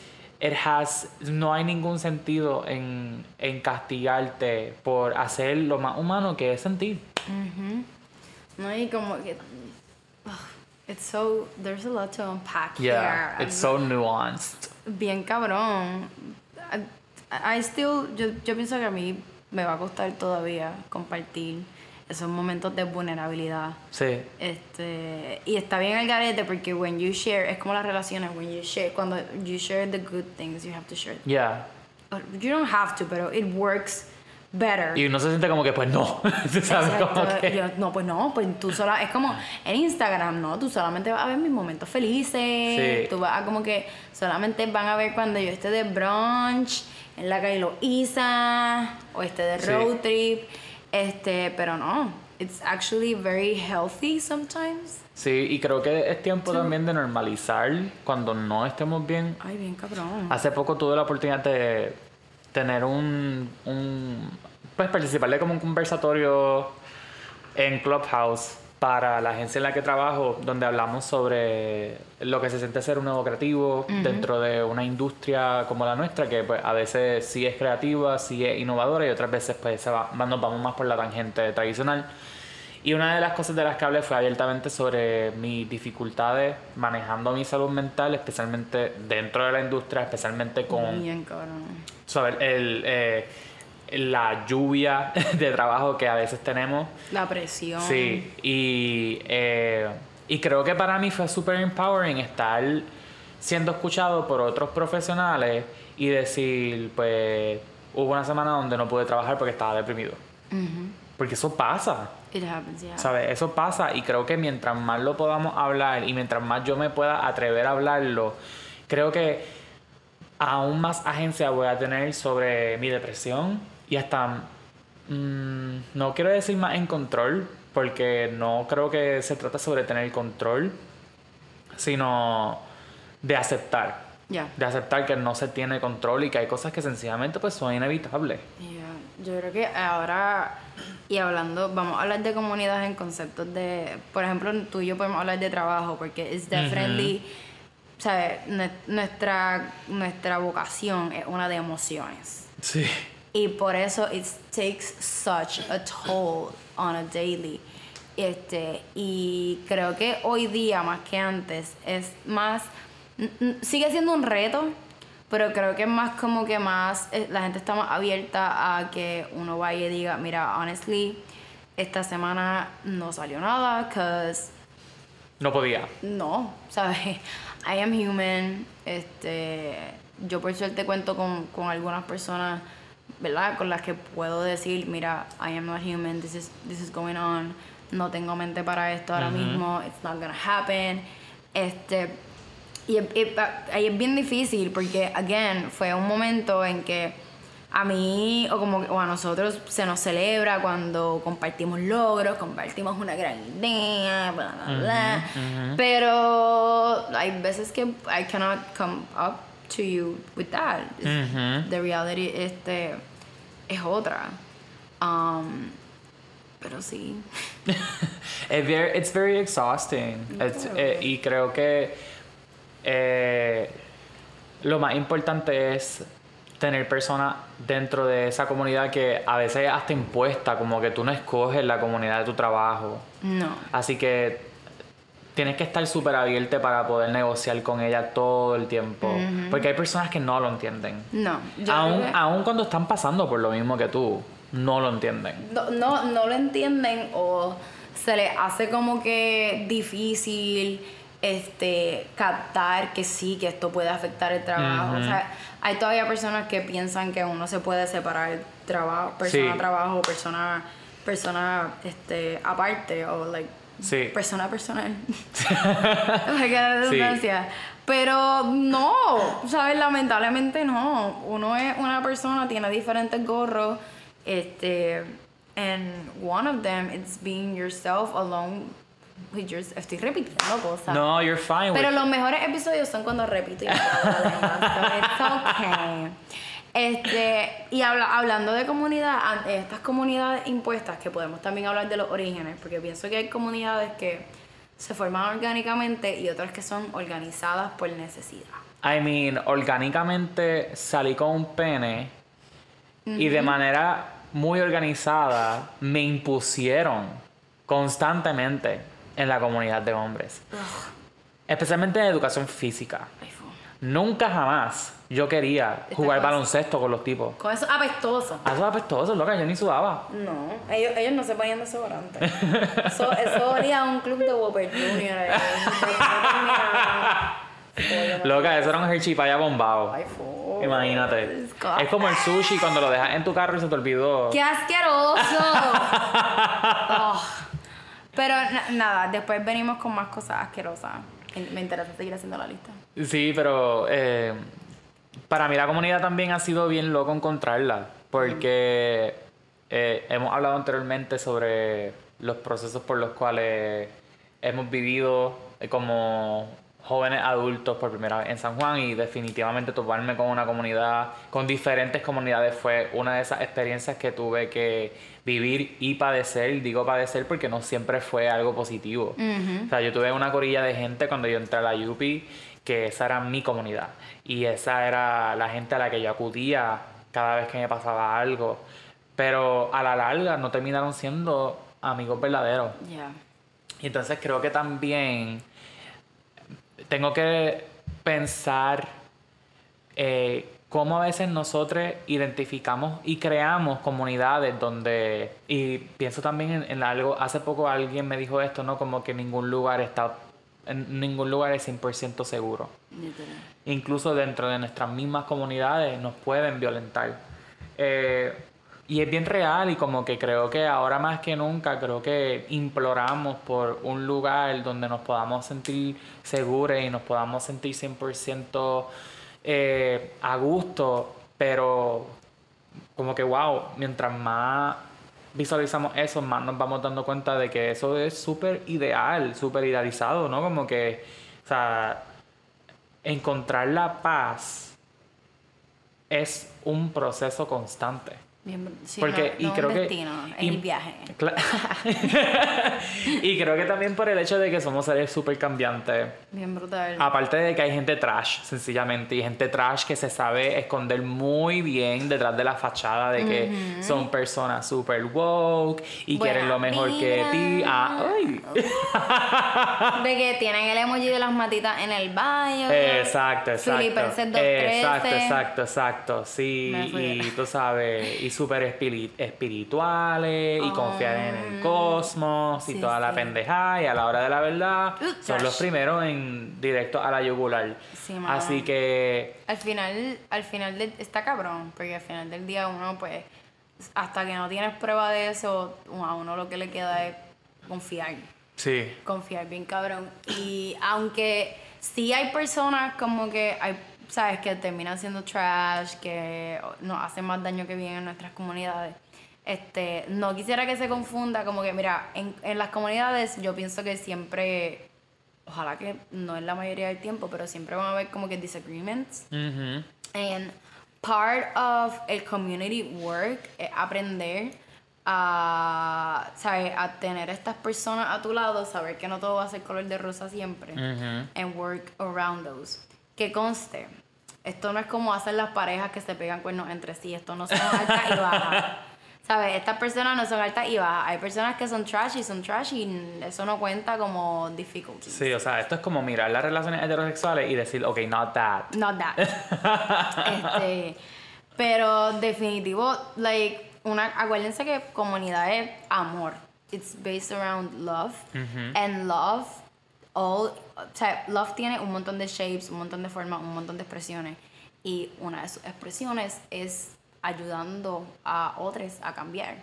it has, no hay ningún sentido en, en castigarte por hacer lo más humano que es sentir. No, y como que... it's so... There's a lot to unpack Yeah, here. it's so nuanced. bien cabrón. I, I still, yo, yo pienso que a mí me va a costar todavía compartir esos momentos de vulnerabilidad. Sí, Este, y está bien el garete porque when you share, es como las relaciones, when you share, cuando you share the good things, you have to share. yeah. You don't have to, pero it works better. Y uno se siente como que, pues no. Sabes, como que. Yo, no, pues no, pues tú sola, es como en Instagram, ¿no? Tú solamente vas a ver mis momentos felices, Sí. tú vas a como que solamente van a ver cuando yo esté de brunch en la calle Loiza o esté de Sí. road trip, este, pero no, it's actually very healthy sometimes. Sí, y creo que es tiempo también de normalizar cuando no estemos bien. Ay, bien cabrón. Hace poco tuve la oportunidad de tener un, un pues participarle como un conversatorio en Clubhouse para la agencia en la que trabajo, donde hablamos sobre lo que se siente ser un nuevo creativo dentro de una industria como la nuestra, que pues a veces sí es creativa, sí es innovadora y otras veces pues se va, nos vamos más por la tangente tradicional. Y una de las cosas de las que hablé fue abiertamente sobre mis dificultades manejando mi salud mental, especialmente dentro de la industria, especialmente con Bien cabrón. sobre el, eh, la lluvia de trabajo que a veces tenemos. La presión. Sí, y, eh, y creo que para mí fue súper empowering estar siendo escuchado por otros profesionales y decir, pues, hubo una semana donde no pude trabajar porque estaba deprimido. Porque eso pasa. It happens, yeah. ¿Sabes? Eso pasa y creo que mientras más lo podamos hablar y mientras más yo me pueda atrever a hablarlo, creo que aún más agencia voy a tener sobre mi depresión y hasta, mm, no quiero decir más en control, porque no creo que se trata sobre tener control, sino de aceptar. De aceptar que no se tiene control y que hay cosas que sencillamente pues son inevitables. Yeah, Yo creo que ahora, y hablando, vamos a hablar de comunidad en conceptos de, por ejemplo, tú y yo podemos hablar de trabajo, porque es definitely, ¿sabes? Nue- Nuestra, nuestra vocación es una de emociones. Sí. Y por eso it takes such a toll on a daily. Este, y creo que hoy día, más que antes, es más. Sigue siendo un reto, pero creo que es más como que más. eh, La gente está más abierta a que uno vaya y diga: Mira, honestly, esta semana no salió nada, cause No podía. no, ¿sabes? I am human. Este, yo por suerte cuento con, con algunas personas, ¿verdad? Con las que puedo decir, mira, I am not human, this is, this is going on, no tengo mente para esto ahora mismo, it's not gonna happen. Este, y ahí es bien difícil porque, again, fue un momento en que a mí o como o a nosotros se nos celebra cuando compartimos logros, compartimos una gran idea, bla, bla, bla. Pero hay veces que I cannot come up to you with that. Ujú. The reality este, es otra. Um, pero sí. It's very, it's very exhausting. It's- eh, y creo que eh, lo más importante es tener personas dentro de esa comunidad que a veces hasta impuesta, como que tú no escoges la comunidad de tu trabajo. No. Así que tienes que estar súper abierta para poder negociar con ella todo el tiempo. Porque hay personas que no lo entienden. No. Aún, que- aún cuando están pasando por lo mismo que tú, no lo entienden. no, no, no lo entienden o se les hace como que difícil este captar que sí, que esto puede afectar el trabajo. O sea, hay todavía personas que piensan que uno se puede separar trabajo, persona Sí. trabajo, persona, persona este, aparte o like Sí. persona personal. Sí. redundancia. Pero no, ¿sabes? Lamentablemente no. Uno es una persona, tiene diferentes gorros. Este, and one of them is being yourself alone. Estoy repitiendo cosas. No, you're fine. Pero los mejores episodios son cuando repito y me so it's okay. Este, y habla- hablando de comunidad, estas comunidades impuestas, que podemos también hablar de los orígenes, porque pienso que hay comunidades que se forman orgánicamente y otras que son organizadas por necesidad. I mean, orgánicamente salí con un pene y de manera muy organizada me impusieron constantemente en la comunidad de hombres. Especialmente en educación física. Nunca jamás yo quería jugar cosa- baloncesto con los tipos. Con eso apestoso. A esos apestosos, loca, yo ni sudaba. No, ellos, ellos no se ponían desodorante. Eso, eso olía a un club de Whopper Junior. Loca, eso era un herchipaya bombado. Ay, fu. Imagínate. Es como el sushi cuando lo dejas en tu carro y se te olvidó. ¡Qué asqueroso! Oh. Pero na- nada, después venimos con más cosas asquerosas. Me interesa seguir haciendo la lista. Sí, pero eh, para mí la comunidad también ha sido bien loco encontrarla, porque eh, hemos hablado anteriormente sobre los procesos por los cuales hemos vivido eh, como jóvenes adultos por primera vez en San Juan y definitivamente toparme con una comunidad, con diferentes comunidades fue una de esas experiencias que tuve que vivir y padecer, digo padecer porque no siempre fue algo positivo. O sea, yo tuve una corilla de gente cuando yo entré a la UPI que esa era mi comunidad y esa era la gente a la que yo acudía cada vez que me pasaba algo. Pero a la larga no terminaron siendo amigos verdaderos. Y entonces creo que también tengo que pensar eh, cómo a veces nosotros identificamos y creamos comunidades donde, y pienso también en, en algo, hace poco alguien me dijo esto, ¿no? Como que ningún lugar está, en ningún lugar es 100% seguro. Literal. Incluso dentro de nuestras mismas comunidades nos pueden violentar. Eh, y es bien real y como que creo que ahora más que nunca creo que imploramos por un lugar donde nos podamos sentir seguros y nos podamos sentir 100% eh, a gusto, pero como que wow, mientras más visualizamos eso, más nos vamos dando cuenta de que eso es súper ideal, súper idealizado, ¿no? Como que, o sea, encontrar la paz es un proceso constante. Bien, sí, Porque, no, y no creo un que. destino, es y- el viaje. Y creo que también por el hecho de que somos seres súper cambiantes. Bien brutal. Aparte de que hay gente trash, sencillamente, y gente trash que se sabe esconder muy bien detrás de la fachada de que son personas súper woke y Buena quieren lo mejor que vibra. ti. Ah, ay. De que tienen el emoji de las matitas en el baño. Exacto, exacto. 2.13. Exacto, exacto, exacto. Sí, y tú sabes, y súper espiri- espirituales y confiar en el cosmos y sí, toda la pendejada y a la hora de la verdad Uh, son gosh. los primeros en directo a la yugular. Sí. Así que Al final, al final del, está cabrón, porque al final del día uno, pues, hasta que no tienes prueba de eso, a uno lo que le queda es confiar. sí, Confiar bien cabrón. Y aunque sí hay personas como que hay, sabes, que terminan siendo trash, que nos hacen más daño que bien en nuestras comunidades. Este, no quisiera que se confunda, como que, mira, en, en las comunidades yo pienso que siempre, ojalá que no es la mayoría del tiempo, pero siempre van a haber como que disagreements. And part of el community work es aprender a, ¿sabes? a tener estas personas a tu lado, saber que no todo va a ser color de rosa siempre, and work around those. Que conste, esto no es como hacen las parejas que se pegan cuernos entre sí, esto no son altas y bajas. ¿Sabes? Estas personas no son altas y bajas. Hay personas que son trash y son trash y eso no cuenta como difficulties. Sí, o sea, esto es como mirar las relaciones heterosexuales y decir, ok, not that. Not that. este, pero definitivo, like, una, acuérdense que comunidad es amor. It's based around love. And love, all, o sea, love tiene un montón de shapes, un montón de formas, un montón de expresiones. Y una de sus expresiones es ayudando a otros a cambiar.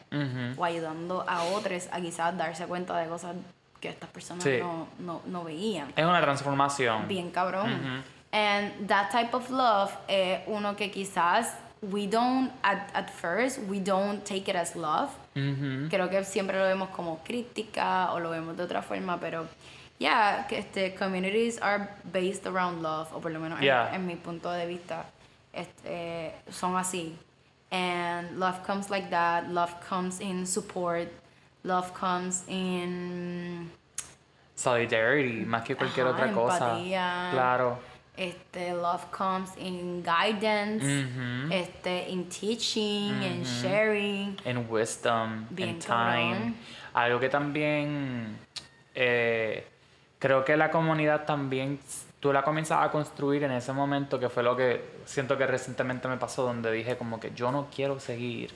O ayudando a otros a quizás darse cuenta de cosas que estas personas Sí. no, no, no veían Es una transformación. bien cabrón. And that type of love es uno que quizás we don't at, at first we don't take it as love. Creo que siempre lo vemos como crítica o lo vemos de otra forma, pero yeah, que este communities are based around love o por lo menos en- Yeah. en, mi punto de vista este, son así. And love comes like that. Love comes in support. Love comes in Solidarity, más que cualquier Ajá, otra cosa. empatía. Claro. este love comes in guidance Ujú. este in teaching and sharing en wisdom, cabrón. time. Algo que también eh, creo que la comunidad también tú la comienzas a construir en ese momento que fue lo que siento que recientemente me pasó donde dije como que yo no quiero seguir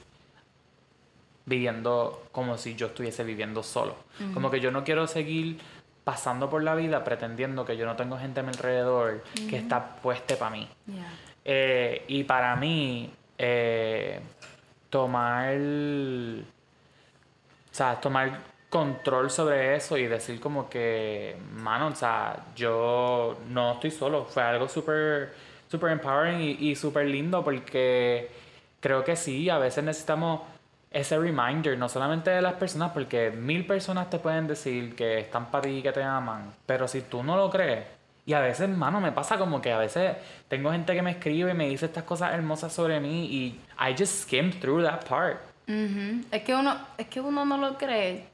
viviendo como si yo estuviese viviendo solo. Como que yo no quiero seguir pasando por la vida pretendiendo que yo no tengo gente a mi alrededor que está puesta para mí. yeah Eh, y para mí, eh, tomar, o sea, tomar control sobre eso y decir como que, mano, o sea, yo no estoy solo. Fue algo súper, súper empowering y, y súper lindo porque creo que sí, a veces necesitamos ese reminder, no solamente de las personas, porque mil personas te pueden decir que están para ti y que te aman, pero si tú no lo crees, y a veces, mano, me pasa como que a veces tengo gente que me escribe y me dice estas cosas hermosas sobre mí y I just skim through that part. Ujú. es que uno es que uno no lo cree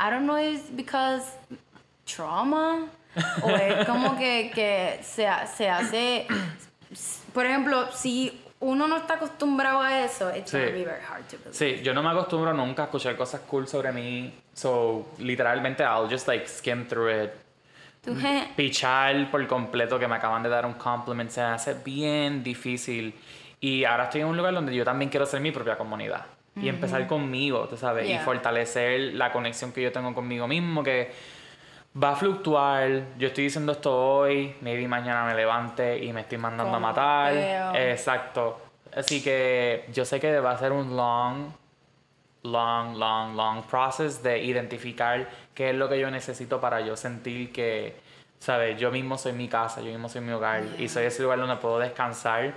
I don't know if it's because trauma o es como que, que se, se hace por ejemplo si uno no está acostumbrado a eso it's Sí. gonna be very hard to believe Sí, yo no me acostumbro nunca a escuchar cosas cool sobre mí, so literalmente I'll just like skim through it. Pichar por completo que me acaban de dar un compliment se hace bien difícil y ahora estoy en un lugar donde yo también quiero ser mi propia comunidad y empezar conmigo, tú sabes, y fortalecer la conexión que yo tengo conmigo mismo que va a fluctuar. Yo estoy diciendo esto hoy, maybe mañana me levante y me estoy mandando a matar. Exacto. Así que yo sé que va a ser un long long, long, long process de identificar qué es lo que yo necesito para yo sentir que, ¿sabes? Yo mismo soy mi casa, yo mismo soy mi hogar y soy ese lugar donde puedo descansar.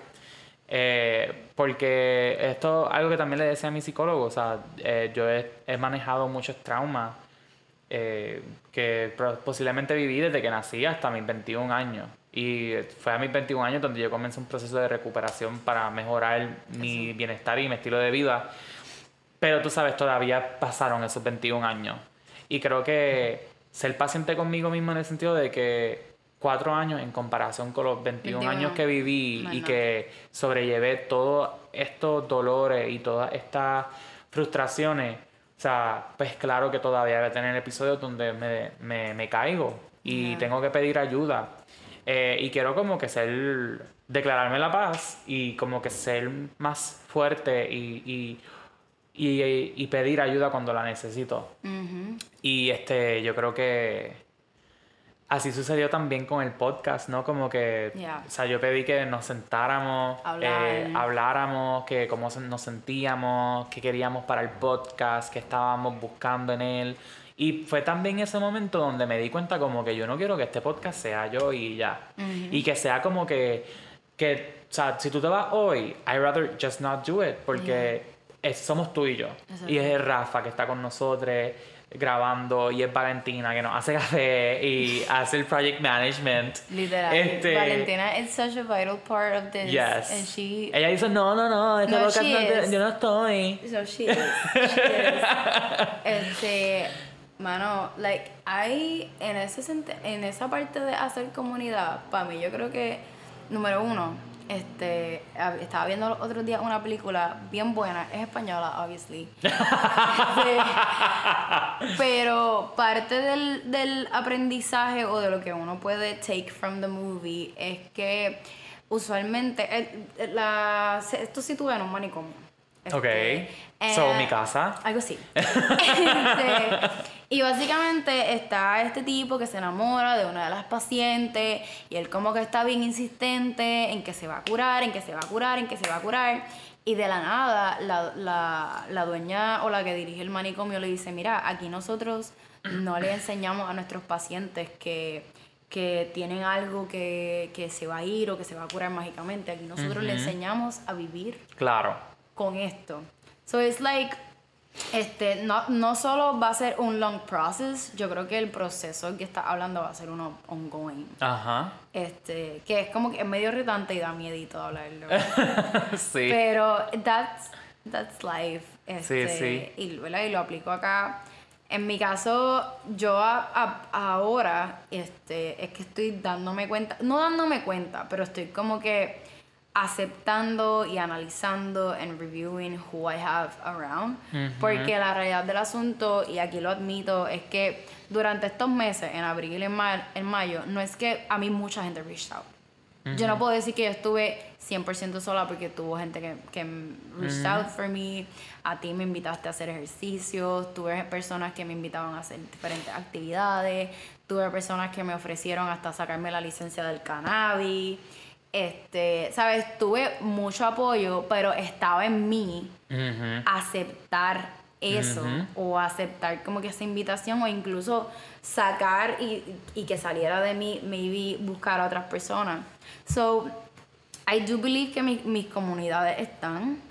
Eh, porque esto algo que también le decía a mi psicólogo, o sea, eh, yo he, he manejado muchos traumas eh, que posiblemente viví desde que nací hasta mis 21 años. Y fue a mis 21 años donde yo comencé un proceso de recuperación para mejorar mi bienestar y mi estilo de vida. Pero tú sabes, todavía pasaron esos 21 años. Y creo que ser paciente conmigo mismo en el sentido de que cuatro años en comparación con los 21, 21, años que viví y que sobrellevé todos estos dolores y todas estas frustraciones. O sea, pues claro que todavía voy a tener episodios donde me, me, me caigo y Yeah. tengo que pedir ayuda. Eh, y quiero como que ser, declararme la paz y como que ser más fuerte y, y y, y pedir ayuda cuando la necesito. Y este, yo creo que así sucedió también con el podcast, ¿no? Como que, Yeah. o sea, yo pedí que nos sentáramos, eh, habláramos, que cómo nos sentíamos, qué queríamos para el podcast, qué estábamos buscando en él. Y fue también ese momento donde me di cuenta como que yo no quiero que este podcast sea yo y ya. Y que sea como que, que, o sea, si tú te vas hoy, I rather just not do it, porque es- somos tú y yo. Exacto. Y es Rafa que está con nosotros grabando y es Valentina que nos hace café y hace el project management. Literal. Este, Valentina is such a vital part of this. Yes. And she. Ella dice, no, no, no, este No, no yo no estoy. So she is. She is. Este, mano, like, hay en ese en esa parte de hacer comunidad, para mí yo creo que número uno, este, estaba viendo los otros días una película bien buena, es española, obviously. Este, pero parte del, del aprendizaje o de lo que uno puede take from the movie es que usualmente el- la, se- esto sitúa en un manicomio. Ok. Este, So, eh, mi casa. Algo así. Este, y básicamente está este tipo que se enamora de una de las pacientes y él como que está bien insistente en que se va a curar, en que se va a curar, en que se va a curar. Y de la nada, la, la, la dueña o la que dirige el manicomio le dice, mira, aquí nosotros no le enseñamos a nuestros pacientes que, que tienen algo que, que se va a ir o que se va a curar mágicamente. Aquí nosotros le enseñamos a vivir Claro. Con esto. So it's like, este, no, no solo va a ser un long process, yo creo que el proceso que está hablando va a ser uno ongoing. Ajá. Este, que es como que es medio retante y da miedito hablarlo. sí. Pero that's, that's life. Este, sí. Y, ¿verdad? y lo aplico acá. En mi caso, yo a- a- ahora este, es que estoy dándome cuenta, no dándome cuenta, pero estoy como que aceptando y analizando and reviewing who I have around. Porque la realidad del asunto, y aquí lo admito, es que durante estos meses, en abril y en, ma- en mayo, no es que a mí mucha gente reached out. Yo no puedo decir que yo estuve 100% sola porque tuvo gente que, que reached out for me. A ti me invitaste a hacer ejercicios. Tuve personas que me invitaban a hacer diferentes actividades. Tuve personas que me ofrecieron hasta sacarme la licencia del cannabis. Este, ¿sabes? Tuve mucho apoyo, pero estaba en mí aceptar eso o aceptar como que esa invitación o incluso sacar y, y que saliera de mí, maybe buscar a otras personas. So, I do believe que mi- mis comunidades están.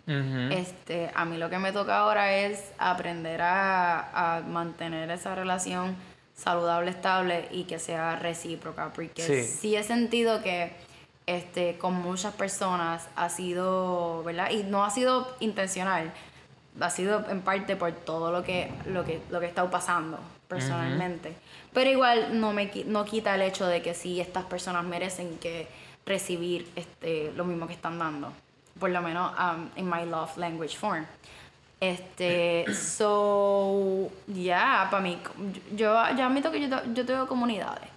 Este, a mí lo que me toca ahora es aprender a, a mantener esa relación saludable, estable y que sea recíproca, porque Sí. sí he sentido que este, con muchas personas ha sido, ¿verdad? Y no ha sido intencional, ha sido en parte por todo lo que, lo que, lo que he estado pasando personalmente. Pero igual no me no quita el hecho de que sí estas personas merecen que recibir este, lo mismo que están dando. Por lo menos um, en my love language form. Este, so, ya, para mí, yo, yo admito que yo, yo tengo comunidades.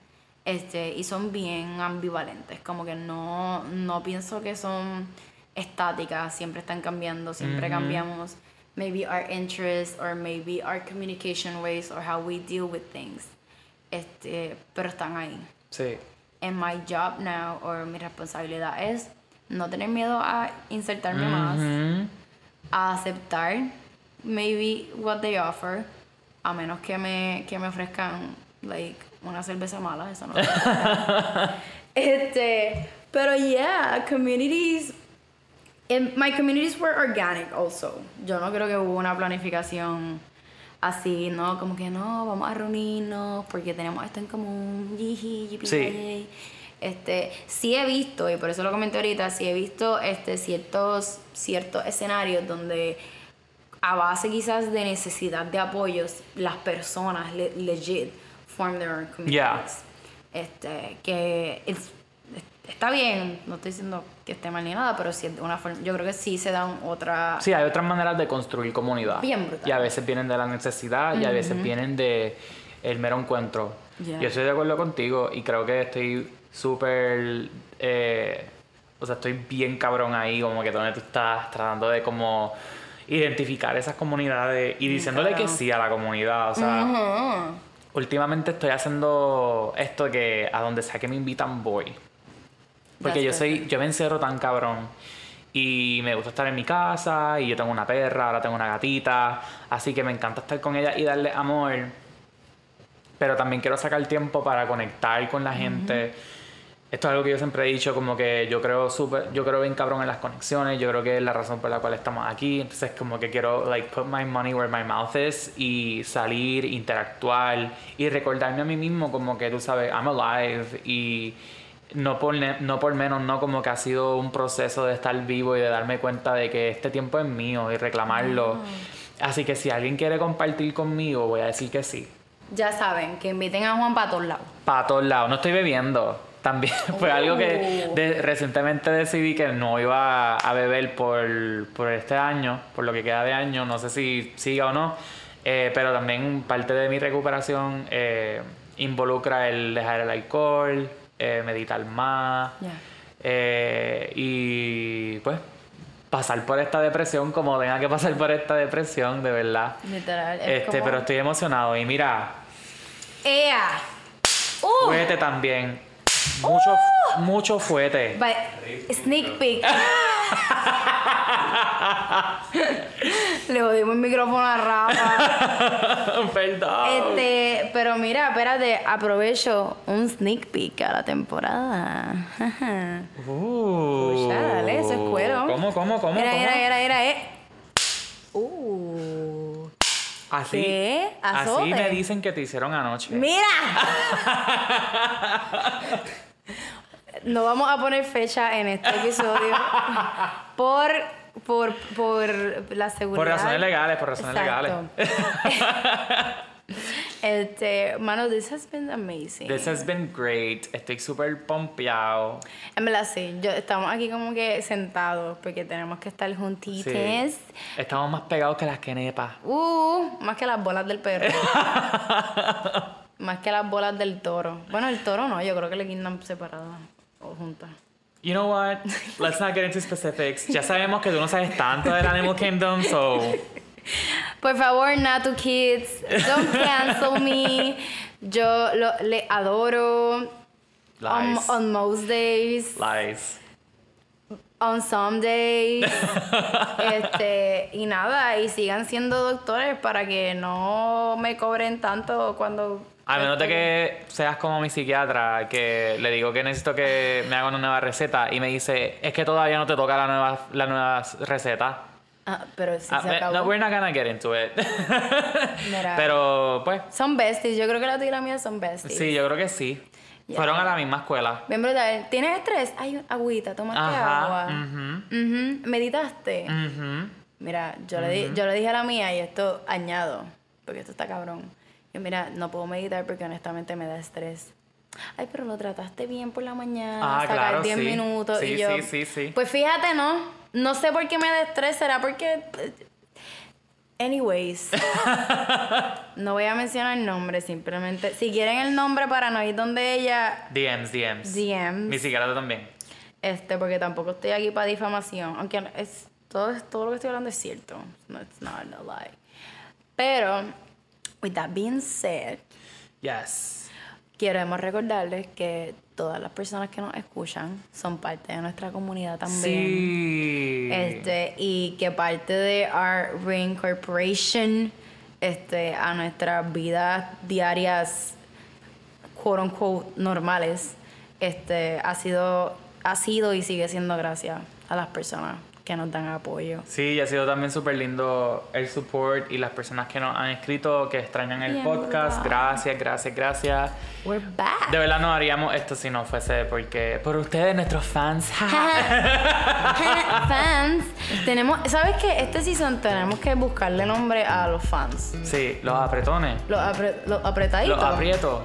Este, y son bien ambivalentes, como que no, no pienso que son estáticas, siempre están cambiando, siempre cambiamos maybe our interests or maybe our communication ways or how we deal with things. Este, pero están ahí. Sí. And my job now or mi responsabilidad es no tener miedo a insertarme más, Ujú. a aceptar maybe what they offer, a menos que me, que me ofrezcan like una cerveza mala, eso no. este, pero yeah, communities and my communities were organic also. Yo no creo que hubo una planificación así, ¿no? Como que no, vamos a reunirnos porque tenemos esto en común. Yiji, Sí. Este, sí he visto, y por eso lo comenté ahorita, sí he visto este, ciertos, ciertos escenarios donde a base quizás de necesidad de apoyos, las personas le- legit form their own communities. Este, que es- está bien, no estoy diciendo que esté mal ni nada, pero sí de una forma, yo creo que sí se dan otra... Sí, hay otras maneras de construir comunidad. Bien brutal. Y a veces vienen de la necesidad y a veces vienen de el mero encuentro. Yo estoy de acuerdo contigo y creo que estoy súper... eh, o sea, estoy bien cabrón ahí, como que donde tú estás tratando de como identificar esas comunidades y diciéndole que sí a la comunidad. O sea. Últimamente estoy haciendo esto que a donde sea que me invitan voy. Porque That's yo soy, perfect. yo me encierro tan cabrón. Y me gusta estar en mi casa, y yo tengo una perra, ahora tengo una gatita, así que me encanta estar con ella y darle amor. Pero también quiero sacar tiempo para conectar con la gente. Esto es algo que yo siempre he dicho, como que yo creo súper, yo creo bien cabrón en las conexiones, yo creo que es la razón por la cual estamos aquí, entonces como que quiero like put my money where my mouth is y salir, interactuar y recordarme a mí mismo como que tú sabes, I'm alive y no por, no por menos, no como que ha sido un proceso de estar vivo y de darme cuenta de que este tiempo es mío y reclamarlo. Así que si alguien quiere compartir conmigo, voy a decir que sí. Ya saben, que inviten a Juan para todos lados. Para todos lados. No estoy bebiendo. También fue algo que Oh. de- recientemente decidí que no iba a beber por, por este año, por lo que queda de año. No sé si siga o no. Eh, pero también parte de mi recuperación eh, involucra el dejar el alcohol, eh, meditar más. Y pues pasar por esta depresión como tenga que pasar por esta depresión, de verdad. Literal. es Este, como- pero estoy emocionado. Y mira, ¡Ea! ¡Uh! También. Mucho, mucho fuete. Ba- Sneak peek. Le jodimos el micrófono a Rafa. Perdón. Este, pero mira, espérate, aprovecho un sneak peek a la temporada. Uh. Ya, dale, eso es cuero. ¿Cómo, cómo, cómo? Mira, cómo? mira, mira, mira, eh. Uh. Así, ¿Qué? así me dicen que te hicieron anoche. ¡Mira! No vamos a poner fecha en este episodio por, por, por la seguridad. Por razones legales, por razones Exacto. Este, mano, this has been amazing. This has been great. Estoy súper pompeado. En verdad, sí. Yo, estamos aquí como que sentados porque tenemos que estar juntitos. Sí. Estamos más pegados que las quenepas. Uh, más que las bolas del perro. más que las bolas del toro. Bueno, el toro no, yo creo que le guindan separadas o juntas. You know what? Let's not get into specifics. Ya sabemos que tú no sabes tanto del Animal Kingdom, so Por favor, Natu Kids, don't cancel me. Yo lo, le adoro. On, lies. on most days, Lies. on some days. este, y nada, y sigan siendo doctores para que no me cobren tanto cuando. A menos de que seas como mi psiquiatra, que le digo que necesito que me haga una nueva receta y me dice, es que todavía no te toca la nueva, la nueva receta. Ah, pero si Ah, se me- acabó. no, we're not gonna get into it. Mira. Pero, pues, Son besties, yo creo que la tuya y la mía son besties. sí, yo creo que sí. Ya. Fueron a la misma escuela. Bien brutal. ¿Tienes estrés? Hay agüita, tomaste Ajá. agua. ujú, Ujú, ¿Meditaste? ujú. Mira, yo, le di, yo le dije a la mía y esto añado, porque esto está cabrón. Yo, mira, no puedo meditar porque honestamente me da estrés. Ay, pero lo trataste bien por la mañana, Ah, sacar claro, 10 sí. minutos. Sí, y yo, sí, sí, sí. Pues fíjate, ¿no? No sé por qué me da estrés, será porque... Anyways, no voy a mencionar el nombre, simplemente. Si quieren el nombre para no ir donde ella, DMs, DMs. DMs. Mi psiquiatra también. este, porque tampoco estoy aquí para difamación. Aunque es todo, todo lo que estoy hablando es cierto. No, it's not a lie. Pero, with that being said, Yes. queremos recordarles que todas las personas que nos escuchan son parte de nuestra comunidad también. Sí. Este, y que parte de our reincorporation este, a nuestras vidas diarias, quote unquote, normales, este, ha sido, ha sido y sigue siendo gracias a las personas que nos dan apoyo. Sí, y ha sido también súper lindo el support y las personas que nos han escrito, que extrañan el Bien podcast. brutal. Gracias, gracias, gracias. We're back. De verdad no haríamos esto si no fuese porque por ustedes, nuestros fans. fans. Tenemos, ¿sabes qué? Este season tenemos que buscarle nombre a los fans. sí, los apretones. Los, apre- los apretaditos. Los aprieto.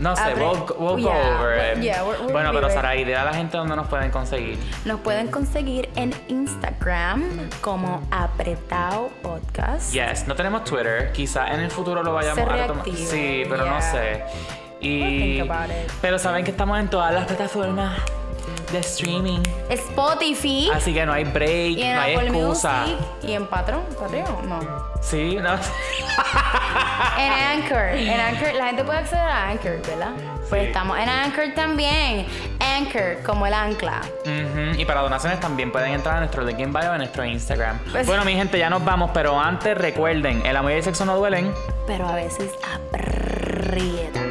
No sé, Apre- we'll, we'll go Yeah, over it. yeah, we're- we're bueno, pero weird. Sara, dile a la gente dónde nos pueden conseguir. Nos pueden conseguir en Instagram como Apretado Podcast. Yes, no tenemos Twitter. Quizá en el futuro lo vayamos a reactive, Sí, pero no sé. Y, We'll think about it. pero saben que estamos en todas las plataformas. De streaming. Spotify. Así que no hay break, y en no hay Apple excusa. Music. Y en Patreon. ¿Patreon? No. Sí, no. En Anchor. En Anchor. La gente puede acceder a Anchor, ¿verdad? Pues Sí. estamos en Anchor también. Anchor, como el ancla. Y para donaciones también pueden entrar a nuestro link en bio en nuestro Instagram. Pues- bueno, mi gente, ya nos vamos, pero antes recuerden, el amor y el sexo no duelen. Pero a veces aprietan.